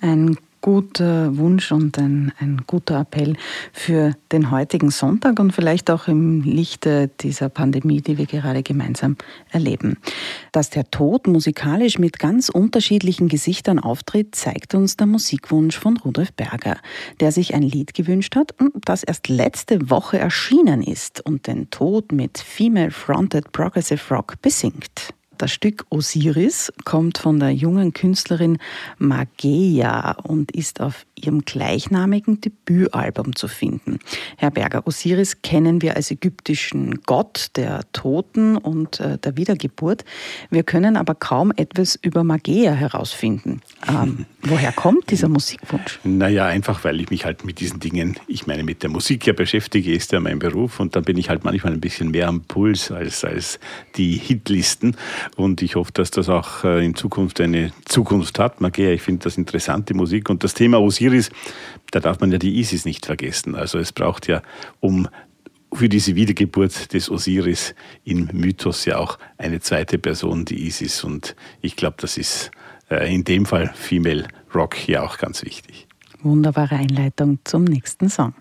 Ein guter Wunsch und ein, ein guter Appell für den heutigen Sonntag und vielleicht auch im Lichte dieser Pandemie, die wir gerade gemeinsam erleben. Dass der Tod musikalisch mit ganz unterschiedlichen Gesichtern auftritt, zeigt uns der Musikwunsch von Rudolf Berger, der sich ein Lied gewünscht hat, das erst letzte Woche erschienen ist und den Tod mit Female Fronted Progressive Rock besingt. Das Stück Osiris kommt von der jungen Künstlerin Mageia und ist auf ihrem gleichnamigen Debütalbum zu finden. Herr Berger, Osiris kennen wir als ägyptischen Gott der Toten und äh, der Wiedergeburt. Wir können aber kaum etwas über Magia herausfinden. Ähm, woher kommt dieser Musikwunsch? Naja, einfach weil ich mich halt mit diesen Dingen, ich meine, mit der Musik ja beschäftige, ist ja mein Beruf und dann bin ich halt manchmal ein bisschen mehr am Puls als, als die Hitlisten und ich hoffe, dass das auch äh, in Zukunft eine Zukunft hat. Magia, ich finde das interessante Musik und das Thema Osiris da darf man ja die Isis nicht vergessen. Also es braucht ja, um für diese Wiedergeburt des Osiris im Mythos ja auch eine zweite Person, die Isis. Und ich glaube, das ist äh, in dem Fall Female Rock hier auch ganz wichtig. Wunderbare Einleitung zum nächsten Song.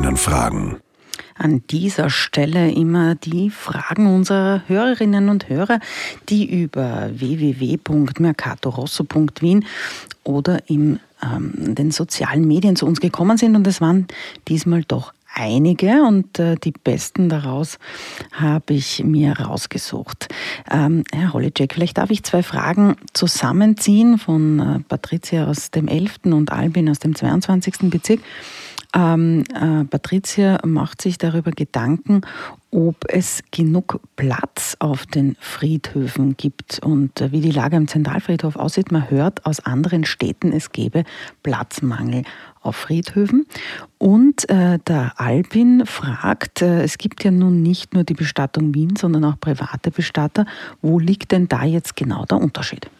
Hörerinnenfragen. An dieser Stelle immer die Fragen unserer Hörerinnen und Hörer, die über www.mercatorosso.wien oder in ähm, den sozialen Medien zu uns gekommen sind. Und es waren diesmal doch einige und äh, die besten daraus habe ich mir rausgesucht. Ähm, Herr Holicek, vielleicht darf ich zwei Fragen zusammenziehen von äh, Patricia aus dem 11. und Albin aus dem 22. Bezirk. Ähm, äh, Patricia macht sich darüber Gedanken, ob es genug Platz auf den Friedhöfen gibt und äh, wie die Lage am Zentralfriedhof aussieht. Man hört aus anderen Städten, es gäbe Platzmangel auf Friedhöfen. Und äh, der Albin fragt, äh, es gibt ja nun nicht nur die Bestattung Wien, sondern auch private Bestatter. Wo liegt denn da jetzt genau der Unterschied?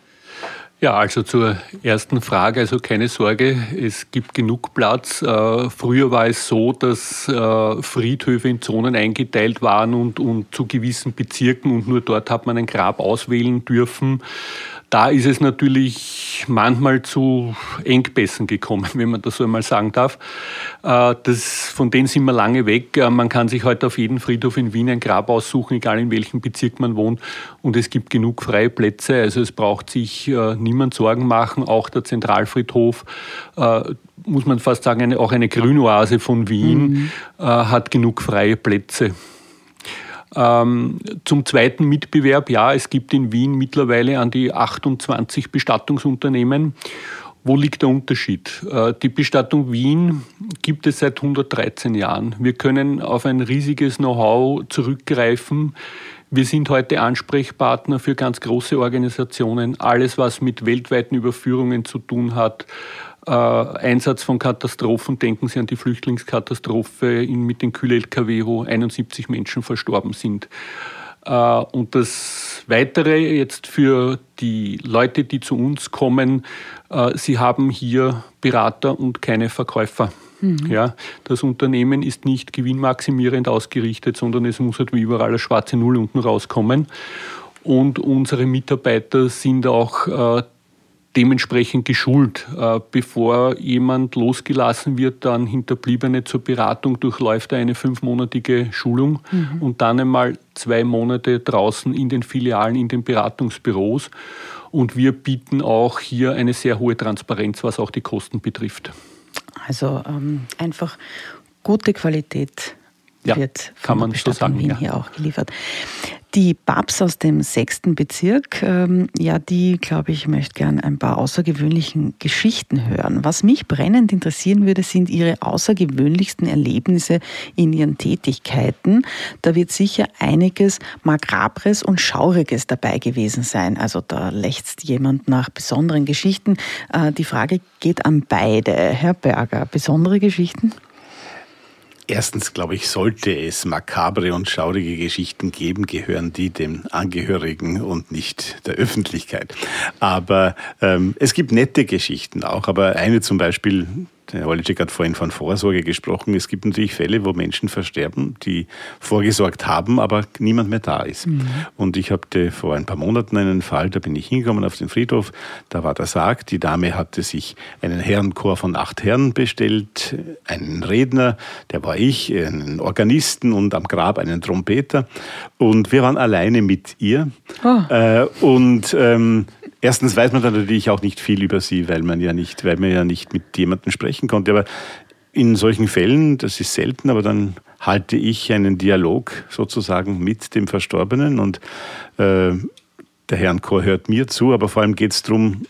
Ja, also zur ersten Frage, also keine Sorge, es gibt genug Platz. Äh, früher war es so, dass äh, Friedhöfe in Zonen eingeteilt waren und, und zu gewissen Bezirken und nur dort hat man ein Grab auswählen dürfen. Da ist es natürlich manchmal zu Engpässen gekommen, wenn man das so einmal sagen darf. Äh, das, von denen sind wir lange weg. Äh, man kann sich heute auf jeden Friedhof in Wien ein Grab aussuchen, egal in welchem Bezirk man wohnt. Und es gibt genug freie Plätze. Also es braucht sich äh, niemand Sorgen machen. Auch der Zentralfriedhof muss man fast sagen, eine, auch eine Grünoase von Wien mhm. hat genug freie Plätze. Ähm, zum zweiten Mitbewerb, ja, es gibt in Wien mittlerweile an die 28 Bestattungsunternehmen. Wo liegt der Unterschied? Äh, die Bestattung Wien gibt es seit 113 Jahren. Wir können auf ein riesiges Know-how zurückgreifen. Wir sind heute Ansprechpartner für ganz große Organisationen. Alles, was mit weltweiten Überführungen zu tun hat, äh, Einsatz von Katastrophen. Denken Sie an die Flüchtlingskatastrophe in, mit den Kühl-LKW, wo 71 Menschen verstorben sind. Äh, und das Weitere jetzt für die Leute, die zu uns kommen, äh, sie haben hier Berater und keine Verkäufer. Mhm. Ja, das Unternehmen ist nicht gewinnmaximierend ausgerichtet, sondern es muss halt wie überall eine schwarze Null unten rauskommen. Und unsere Mitarbeiter sind auch äh, dementsprechend geschult. Äh, bevor jemand losgelassen wird, dann Hinterbliebene zur Beratung durchläuft er eine fünfmonatige Schulung mhm. und dann einmal zwei Monate draußen in den Filialen, in den Beratungsbüros. Und wir bieten auch hier eine sehr hohe Transparenz, was auch die Kosten betrifft. Also ähm, einfach gute Qualität ja, wird kann man so sagen, Wien ja. hier auch geliefert. Die Babs aus dem sechsten Bezirk, ähm, ja, die, glaube ich, möchte gern ein paar außergewöhnlichen Geschichten hören. Was mich brennend interessieren würde, sind Ihre außergewöhnlichsten Erlebnisse in Ihren Tätigkeiten. Da wird sicher einiges Magrabres und Schauriges dabei gewesen sein. Also da lächzt jemand nach besonderen Geschichten. Äh, die Frage geht an beide. Herr Berger, besondere Geschichten? Erstens, glaube ich, sollte es makabre und schaurige Geschichten geben, gehören die dem Angehörigen und nicht der Öffentlichkeit. Aber ähm, es gibt nette Geschichten auch. Aber eine zum Beispiel, der Holicek hat vorhin von Vorsorge gesprochen. Es gibt natürlich Fälle, wo Menschen versterben, die vorgesorgt haben, aber niemand mehr da ist. Mhm. Und ich hatte vor ein paar Monaten einen Fall, da bin ich hingekommen auf den Friedhof, da war der Sarg, die Dame hatte sich einen Herrenchor von acht Herren bestellt, einen Redner, der war ich, einen Organisten und am Grab einen Trompeter. Und wir waren alleine mit ihr. Oh. Äh, und ähm, Erstens weiß man dann natürlich auch nicht viel über sie, weil man ja nicht, weil man ja nicht mit jemandem sprechen konnte. Aber in solchen Fällen, das ist selten, aber dann halte ich einen Dialog sozusagen mit dem Verstorbenen und äh, der Herrn Chor hört mir zu, aber vor allem geht es darum,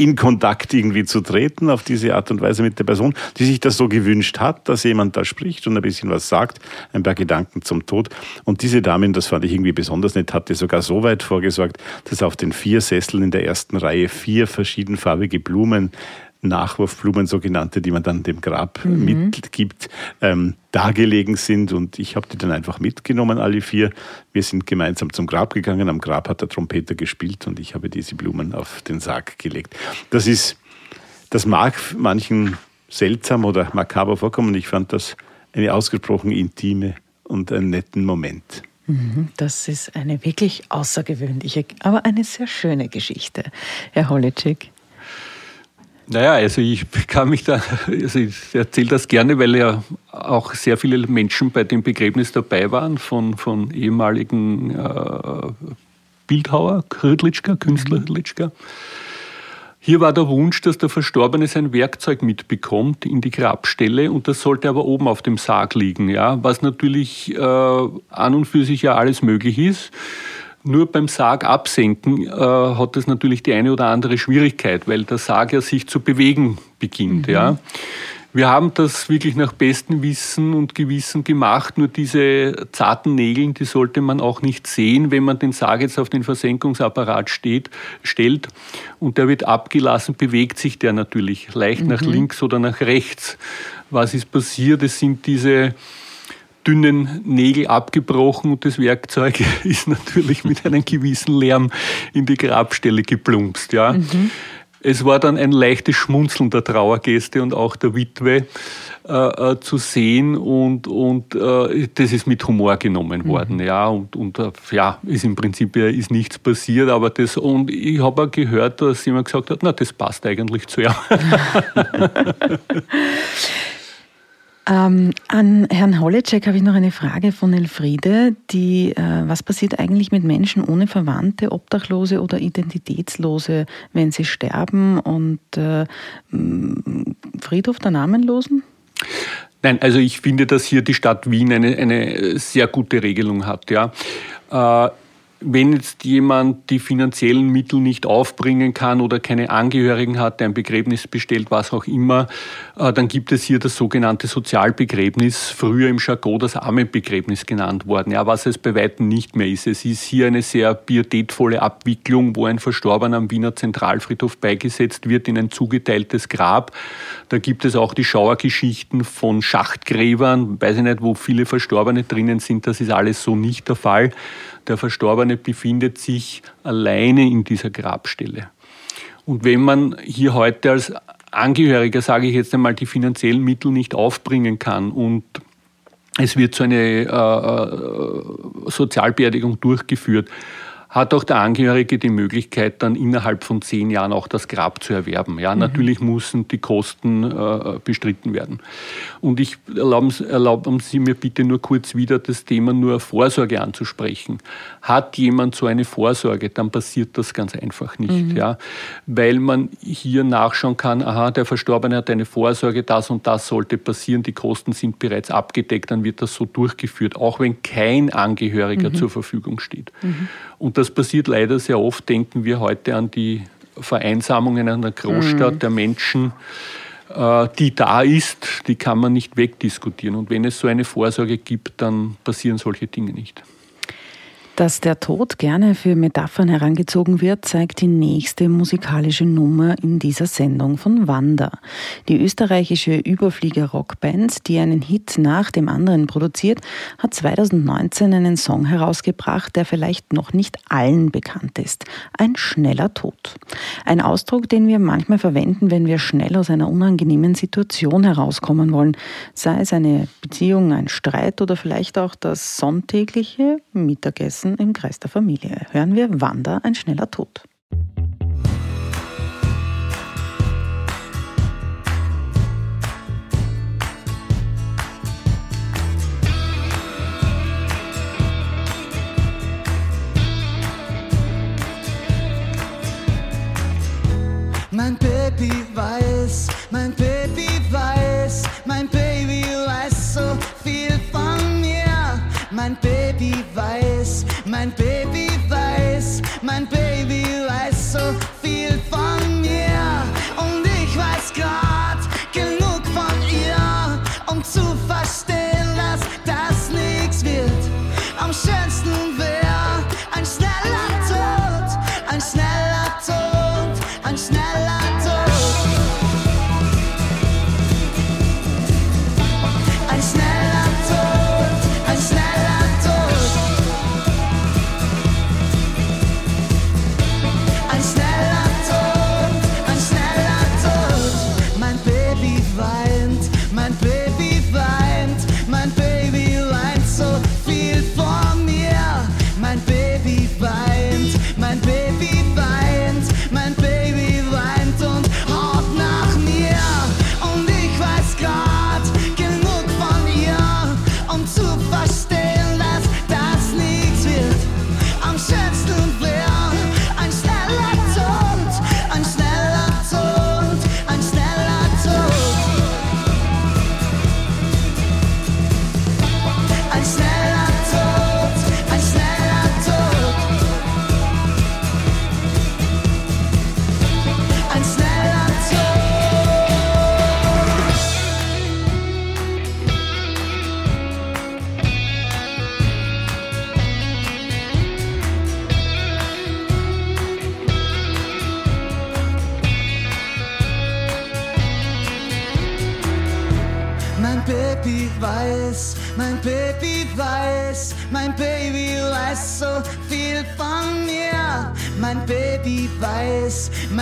in Kontakt irgendwie zu treten auf diese Art und Weise mit der Person, die sich das so gewünscht hat, dass jemand da spricht und ein bisschen was sagt, ein paar Gedanken zum Tod. Und diese Damen, das fand ich irgendwie besonders nett, hatte sogar so weit vorgesorgt, dass auf den vier Sesseln in der ersten Reihe vier verschiedenfarbige Blumen Nachwurfblumen, sogenannte, die man dann dem Grab mhm. mitgibt, ähm, dargelegen sind. Und ich habe die dann einfach mitgenommen, alle vier. Wir sind gemeinsam zum Grab gegangen. Am Grab hat der Trompeter gespielt und ich habe diese Blumen auf den Sarg gelegt. Das ist, das mag manchen seltsam oder makaber vorkommen. Ich fand das eine ausgesprochen intime und einen netten Moment. Mhm, das ist eine wirklich außergewöhnliche, aber eine sehr schöne Geschichte, Herr Holitschik. Naja, also ich kann mich da, also ich erzähle das gerne, weil ja auch sehr viele Menschen bei dem Begräbnis dabei waren, von, von ehemaligen äh, Bildhauer, Hrdlitschka, Künstler Hrdlitschka. Hier war der Wunsch, dass der Verstorbene sein Werkzeug mitbekommt in die Grabstelle und das sollte aber oben auf dem Sarg liegen, ja, was natürlich äh, an und für sich ja alles möglich ist. Nur beim Sarg absenken äh, hat das natürlich die eine oder andere Schwierigkeit, weil der Sarg ja sich zu bewegen beginnt. Mhm. Ja. Wir haben das wirklich nach bestem Wissen und Gewissen gemacht. Nur diese zarten Nägel, die sollte man auch nicht sehen, wenn man den Sarg jetzt auf den Versenkungsapparat steht, stellt und der wird abgelassen, bewegt sich der natürlich leicht mhm. nach links oder nach rechts. Was ist passiert? Es sind diese dünnen Nägel abgebrochen und das Werkzeug ist natürlich mit einem gewissen Lärm in die Grabstelle geplumpst. Ja. Mhm. Es war dann ein leichtes Schmunzeln der Trauergäste und auch der Witwe äh, äh, zu sehen und, und äh, das ist mit Humor genommen worden. Mhm. Ja, und, und äh, ja, ist im Prinzip ist nichts passiert, aber das, und ich habe auch gehört, dass jemand gesagt hat, na, das passt eigentlich zu ihm. Ähm, an Herrn Holleczek habe ich noch eine Frage von Elfriede, die, äh, was passiert eigentlich mit Menschen ohne Verwandte, Obdachlose oder Identitätslose, wenn sie sterben und äh, Friedhof der Namenlosen? Nein, also ich finde, dass hier die Stadt Wien eine, eine sehr gute Regelung hat. Ja. Äh, wenn jetzt jemand die finanziellen Mittel nicht aufbringen kann oder keine Angehörigen hat, der ein Begräbnis bestellt, was auch immer, äh, dann gibt es hier das sogenannte Sozialbegräbnis, früher im Jargon das Armenbegräbnis genannt worden, ja, was es bei weitem nicht mehr ist. Es ist hier eine sehr pietätvolle Abwicklung, wo ein Verstorbener am Wiener Zentralfriedhof beigesetzt wird in ein zugeteiltes Grab. Da gibt es auch die Schauergeschichten von Schachtgräbern, weiß ich nicht, wo viele Verstorbene drinnen sind, das ist alles so nicht der Fall. Der Verstorbene befindet sich alleine in dieser Grabstelle. Und wenn man hier heute als Angehöriger, sage ich jetzt einmal, die finanziellen Mittel nicht aufbringen kann und es wird so eine äh, äh Sozialbeerdigung durchgeführt, hat auch der Angehörige die Möglichkeit, dann innerhalb von zehn Jahren auch das Grab zu erwerben. Ja, mhm. natürlich müssen die Kosten äh, bestritten werden. Und ich erlauben, erlauben Sie mir bitte nur kurz wieder das Thema nur Vorsorge anzusprechen. Hat jemand so eine Vorsorge, dann passiert das ganz einfach nicht, mhm. ja, weil man hier nachschauen kann, aha, der Verstorbene hat eine Vorsorge, das und das sollte passieren, die Kosten sind bereits abgedeckt, dann wird das so durchgeführt, auch wenn kein Angehöriger mhm. zur Verfügung steht. Und das passiert leider sehr oft. Denken wir heute an die Vereinsamung in einer Großstadt mhm. der Menschen, äh, die da ist, die kann man nicht wegdiskutieren. Und wenn es so eine Vorsorge gibt, dann passieren solche Dinge nicht. Dass der Tod gerne für Metaphern herangezogen wird, zeigt die nächste musikalische Nummer in dieser Sendung von Wanda. Die österreichische Überflieger-Rockband, die einen Hit nach dem anderen produziert, hat 2019 einen Song herausgebracht, der vielleicht noch nicht allen bekannt ist. Ein schneller Tod. Ein Ausdruck, den wir manchmal verwenden, wenn wir schnell aus einer unangenehmen Situation herauskommen wollen, sei es eine Beziehung, ein Streit oder vielleicht auch das sonntägliche Mittagessen Essen im Kreis der Familie. Hören wir Wanda, ein schneller Tod. Mein Baby weiß, mein Baby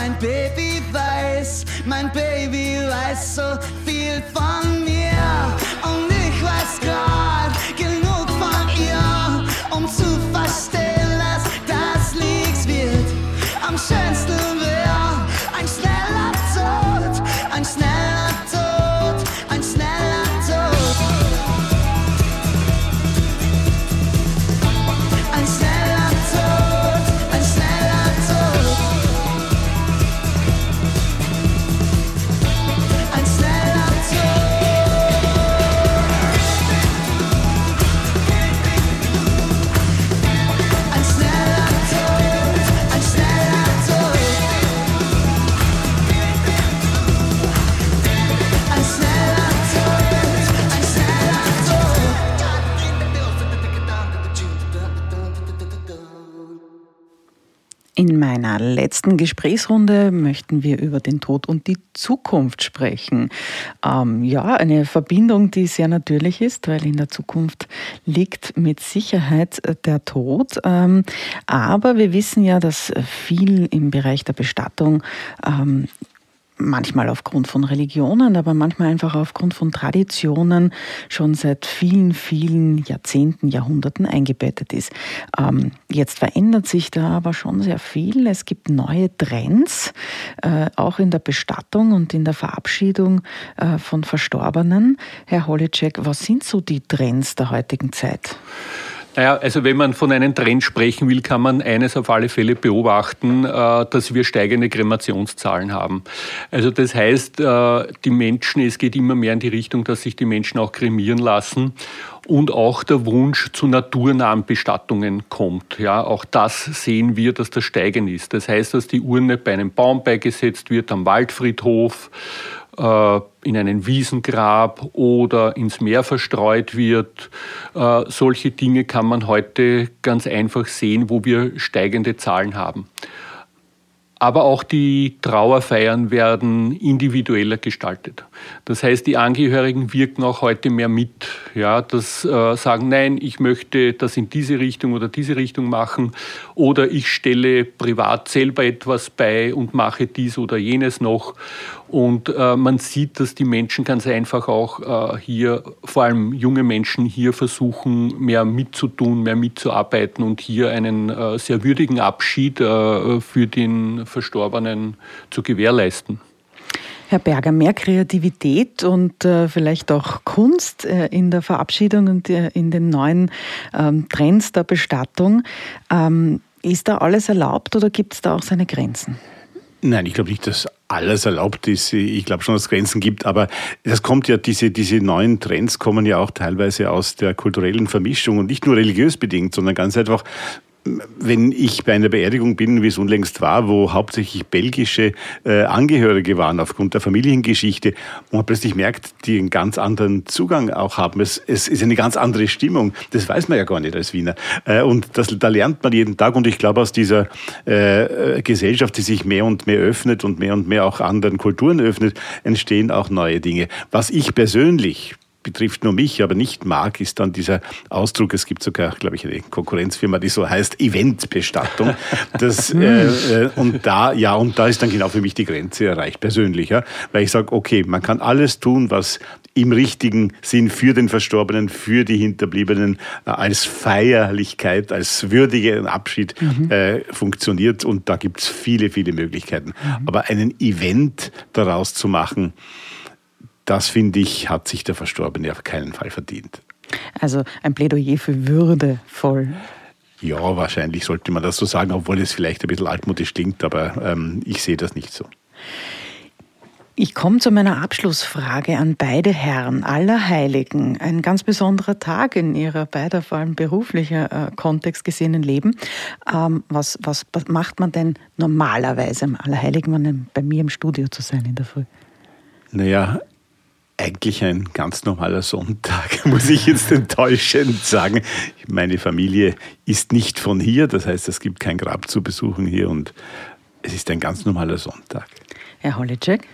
mein Baby weiß, mein Baby weiß so Letzten Gesprächsrunde möchten wir über den Tod und die Zukunft sprechen. Ähm, ja, eine Verbindung, die sehr natürlich ist, weil in der Zukunft liegt mit Sicherheit äh, der Tod. Ähm, aber wir wissen ja, dass viel im Bereich der Bestattung ähm, manchmal aufgrund von Religionen, aber manchmal einfach aufgrund von Traditionen schon seit vielen, vielen Jahrzehnten, Jahrhunderten eingebettet ist. Ähm, jetzt verändert sich da aber schon sehr viel. Es gibt neue Trends, äh, auch in der Bestattung und in der Verabschiedung äh, von Verstorbenen. Herr Holicek, was sind so die Trends der heutigen Zeit? Naja, also wenn man von einem Trend sprechen will, kann man eines auf alle Fälle beobachten, äh, dass wir steigende Kremationszahlen haben. Also das heißt, äh, die Menschen, es geht immer mehr in die Richtung, dass sich die Menschen auch kremieren lassen und auch der Wunsch zu naturnahen Bestattungen kommt. Ja, auch das sehen wir, dass das steigend ist. Das heißt, dass die Urne bei einem Baum beigesetzt wird, am Waldfriedhof, in einen Wiesengrab oder ins Meer verstreut wird. Äh, solche Dinge kann man heute ganz einfach sehen, wo wir steigende Zahlen haben. Aber auch die Trauerfeiern werden individueller gestaltet. Das heißt, die Angehörigen wirken auch heute mehr mit. Ja, das äh, sagen, nein, ich möchte das in diese Richtung oder diese Richtung machen. Oder ich stelle privat selber etwas bei und mache dies oder jenes noch. Und äh, man sieht, dass die Menschen ganz einfach auch äh, hier, vor allem junge Menschen, hier versuchen, mehr mitzutun, mehr mitzuarbeiten und hier einen äh, sehr würdigen Abschied äh, für den Verstorbenen zu gewährleisten. Herr Berger, mehr Kreativität und äh, vielleicht auch Kunst äh, in der Verabschiedung und äh, in den neuen ähm, Trends der Bestattung. Ähm, ist da alles erlaubt oder gibt es da auch seine Grenzen? Nein, ich glaube nicht, dass alles erlaubt ist. Ich glaube schon, dass es Grenzen gibt, aber das kommt ja, diese, diese neuen Trends kommen ja auch teilweise aus der kulturellen Vermischung und nicht nur religiös bedingt, sondern ganz einfach wenn ich bei einer Beerdigung bin, wie es unlängst war, wo hauptsächlich belgische äh, Angehörige waren aufgrund der Familiengeschichte, wo man plötzlich merkt, die einen ganz anderen Zugang auch haben. Es, es ist eine ganz andere Stimmung. Das weiß man ja gar nicht als Wiener. Äh, und das, da lernt man jeden Tag. Und ich glaube, aus dieser äh, Gesellschaft, die sich mehr und mehr öffnet und mehr und mehr auch anderen Kulturen öffnet, entstehen auch neue Dinge. Was ich persönlich betrifft nur mich, aber nicht mag, ist dann dieser Ausdruck, es gibt sogar, glaube ich, eine Konkurrenzfirma, die so heißt, Eventbestattung. Das, äh, äh, und da, ja, und da ist dann genau für mich die Grenze erreicht, persönlich, ja, weil ich sage, okay, man kann alles tun, was im richtigen Sinn für den Verstorbenen, für die Hinterbliebenen äh, als Feierlichkeit, als würdigen Abschied mhm. äh, funktioniert. Und da gibt es viele, viele Möglichkeiten. Mhm. Aber einen Event daraus zu machen, das finde ich, hat sich der Verstorbene auf keinen Fall verdient. Also ein Plädoyer für Würde voll. Ja, wahrscheinlich sollte man das so sagen, obwohl es vielleicht ein bisschen altmodisch klingt, aber ähm, ich sehe das nicht so. Ich komme zu meiner Abschlussfrage an beide Herren, Allerheiligen. Ein ganz besonderer Tag in Ihrer beider vor allem beruflicher äh, Kontext gesehenen Leben. Ähm, was, was macht man denn normalerweise am Allerheiligen, um bei mir im Studio zu sein in der Früh? Naja, eigentlich ein ganz normaler Sonntag, muss ich jetzt enttäuschend sagen. Meine Familie ist nicht von hier, das heißt, es gibt kein Grab zu besuchen hier und es ist ein ganz normaler Sonntag. Herr Holicek?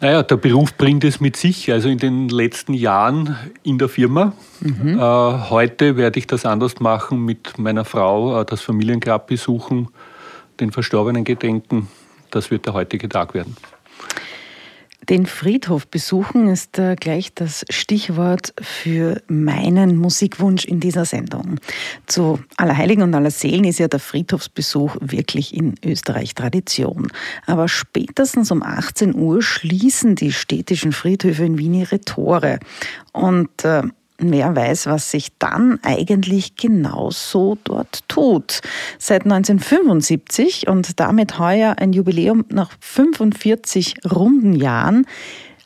Naja, der Beruf bringt es mit sich. Also in den letzten Jahren in der Firma. Mhm. Äh, heute werde ich das anders machen, mit meiner Frau äh, das Familiengrab besuchen, den Verstorbenen gedenken. Das wird der heutige Tag werden. Den Friedhof besuchen ist äh, gleich das Stichwort für meinen Musikwunsch in dieser Sendung. Zu Allerheiligen und Allerseelen ist ja der Friedhofsbesuch wirklich in Österreich Tradition. Aber spätestens um 18 Uhr schließen die städtischen Friedhöfe in Wien ihre Tore. Und äh, Wer weiß, was sich dann eigentlich genauso dort tut. Seit 1975 und damit heuer ein Jubiläum nach 45 runden Jahren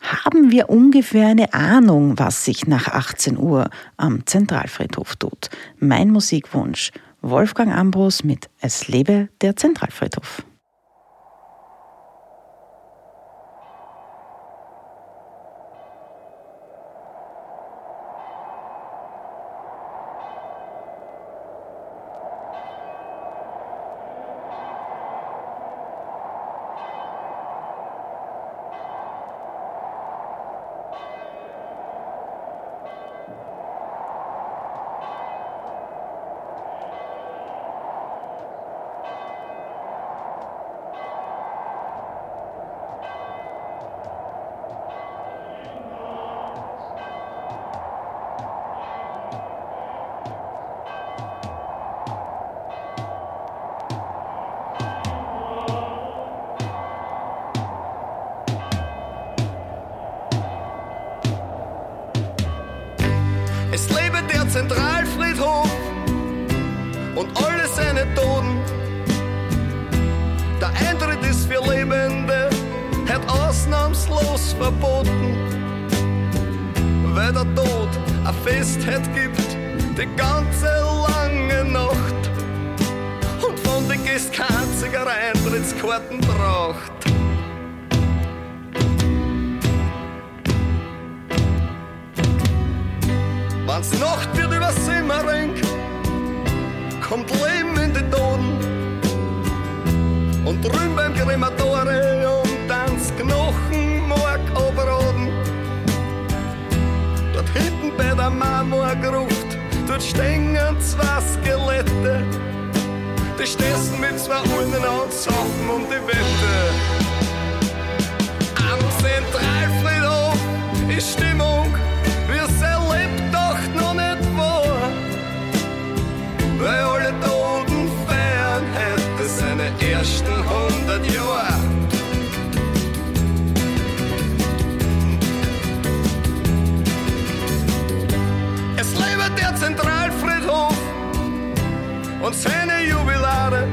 haben wir ungefähr eine Ahnung, was sich nach 18 Uhr am Zentralfriedhof tut. Mein Musikwunsch Wolfgang Ambros mit Es lebe der Zentralfriedhof. Und seine Jubilare.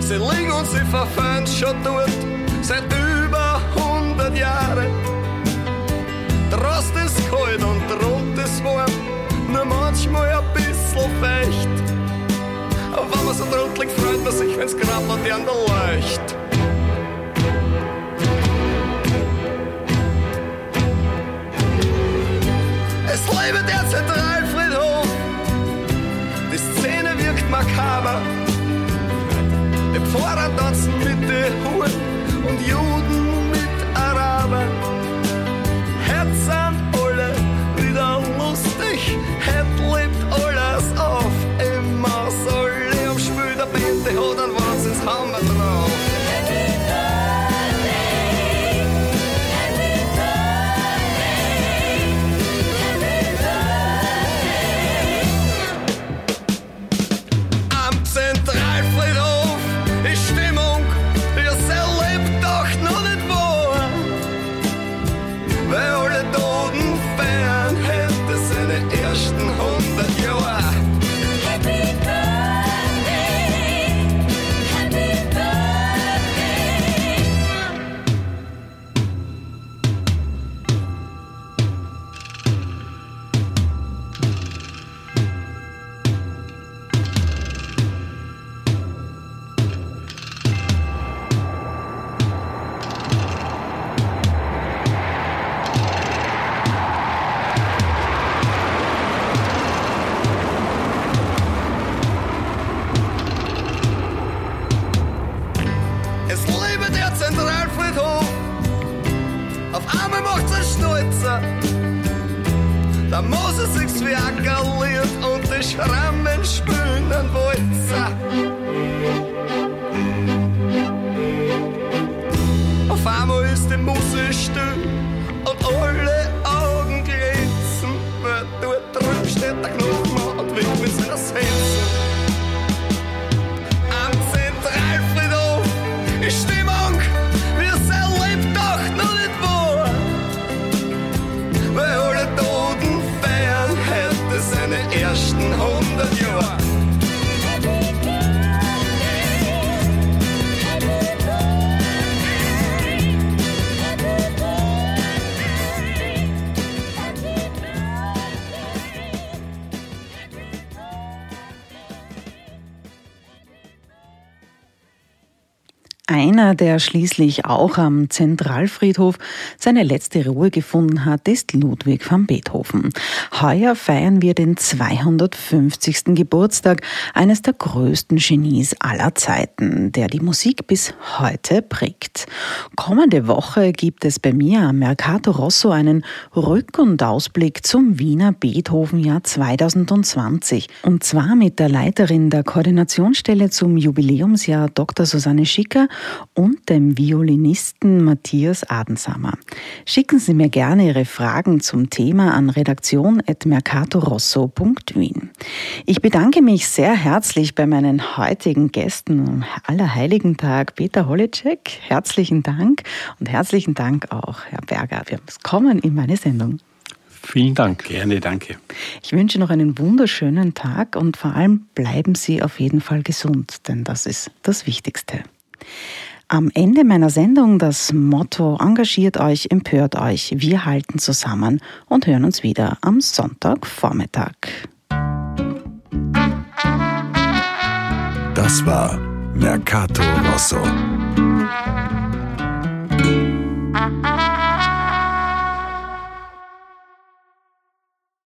Sie liegen und sie verfahren schon dort seit über 100 Jahren. Draußen ist kalt und rund ist warm, nur manchmal ein bisschen feucht. Aber wenn man so drunter liegt, freut man sich, wenn's grad noch die an der Leucht. Es lebe der Zentralfriedhof makaber. Im Vorrat tanzen mit den Huren und Juden mit Araber. Herz sind alle wieder lustig, Der schließlich auch am Zentralfriedhof seine letzte Ruhe gefunden hat, ist Ludwig van Beethoven. Heuer feiern wir den 250. Geburtstag eines der größten Genies aller Zeiten, der die Musik bis heute prägt. Kommende Woche gibt es bei mir am Mercato Rosso einen Rück- und Ausblick zum Wiener Beethovenjahr 2020. Und zwar mit der Leiterin der Koordinationsstelle zum Jubiläumsjahr Dr. Susanne Schicker dem Violinisten Matthias Adensammer. Schicken Sie mir gerne Ihre Fragen zum Thema an redaktion.mercatorosso.wien. Ich bedanke mich sehr herzlich bei meinen heutigen Gästen am Allerheiligen Tag, Peter Holitschek. Herzlichen Dank und herzlichen Dank auch, Herr Berger, fürs Kommen in meine Sendung. Vielen Dank. Gerne, danke. Ich wünsche noch einen wunderschönen Tag und vor allem bleiben Sie auf jeden Fall gesund, denn das ist das Wichtigste. Am Ende meiner Sendung das Motto Engagiert euch, empört euch. Wir halten zusammen und hören uns wieder am Sonntagvormittag. Das war Mercato Rosso.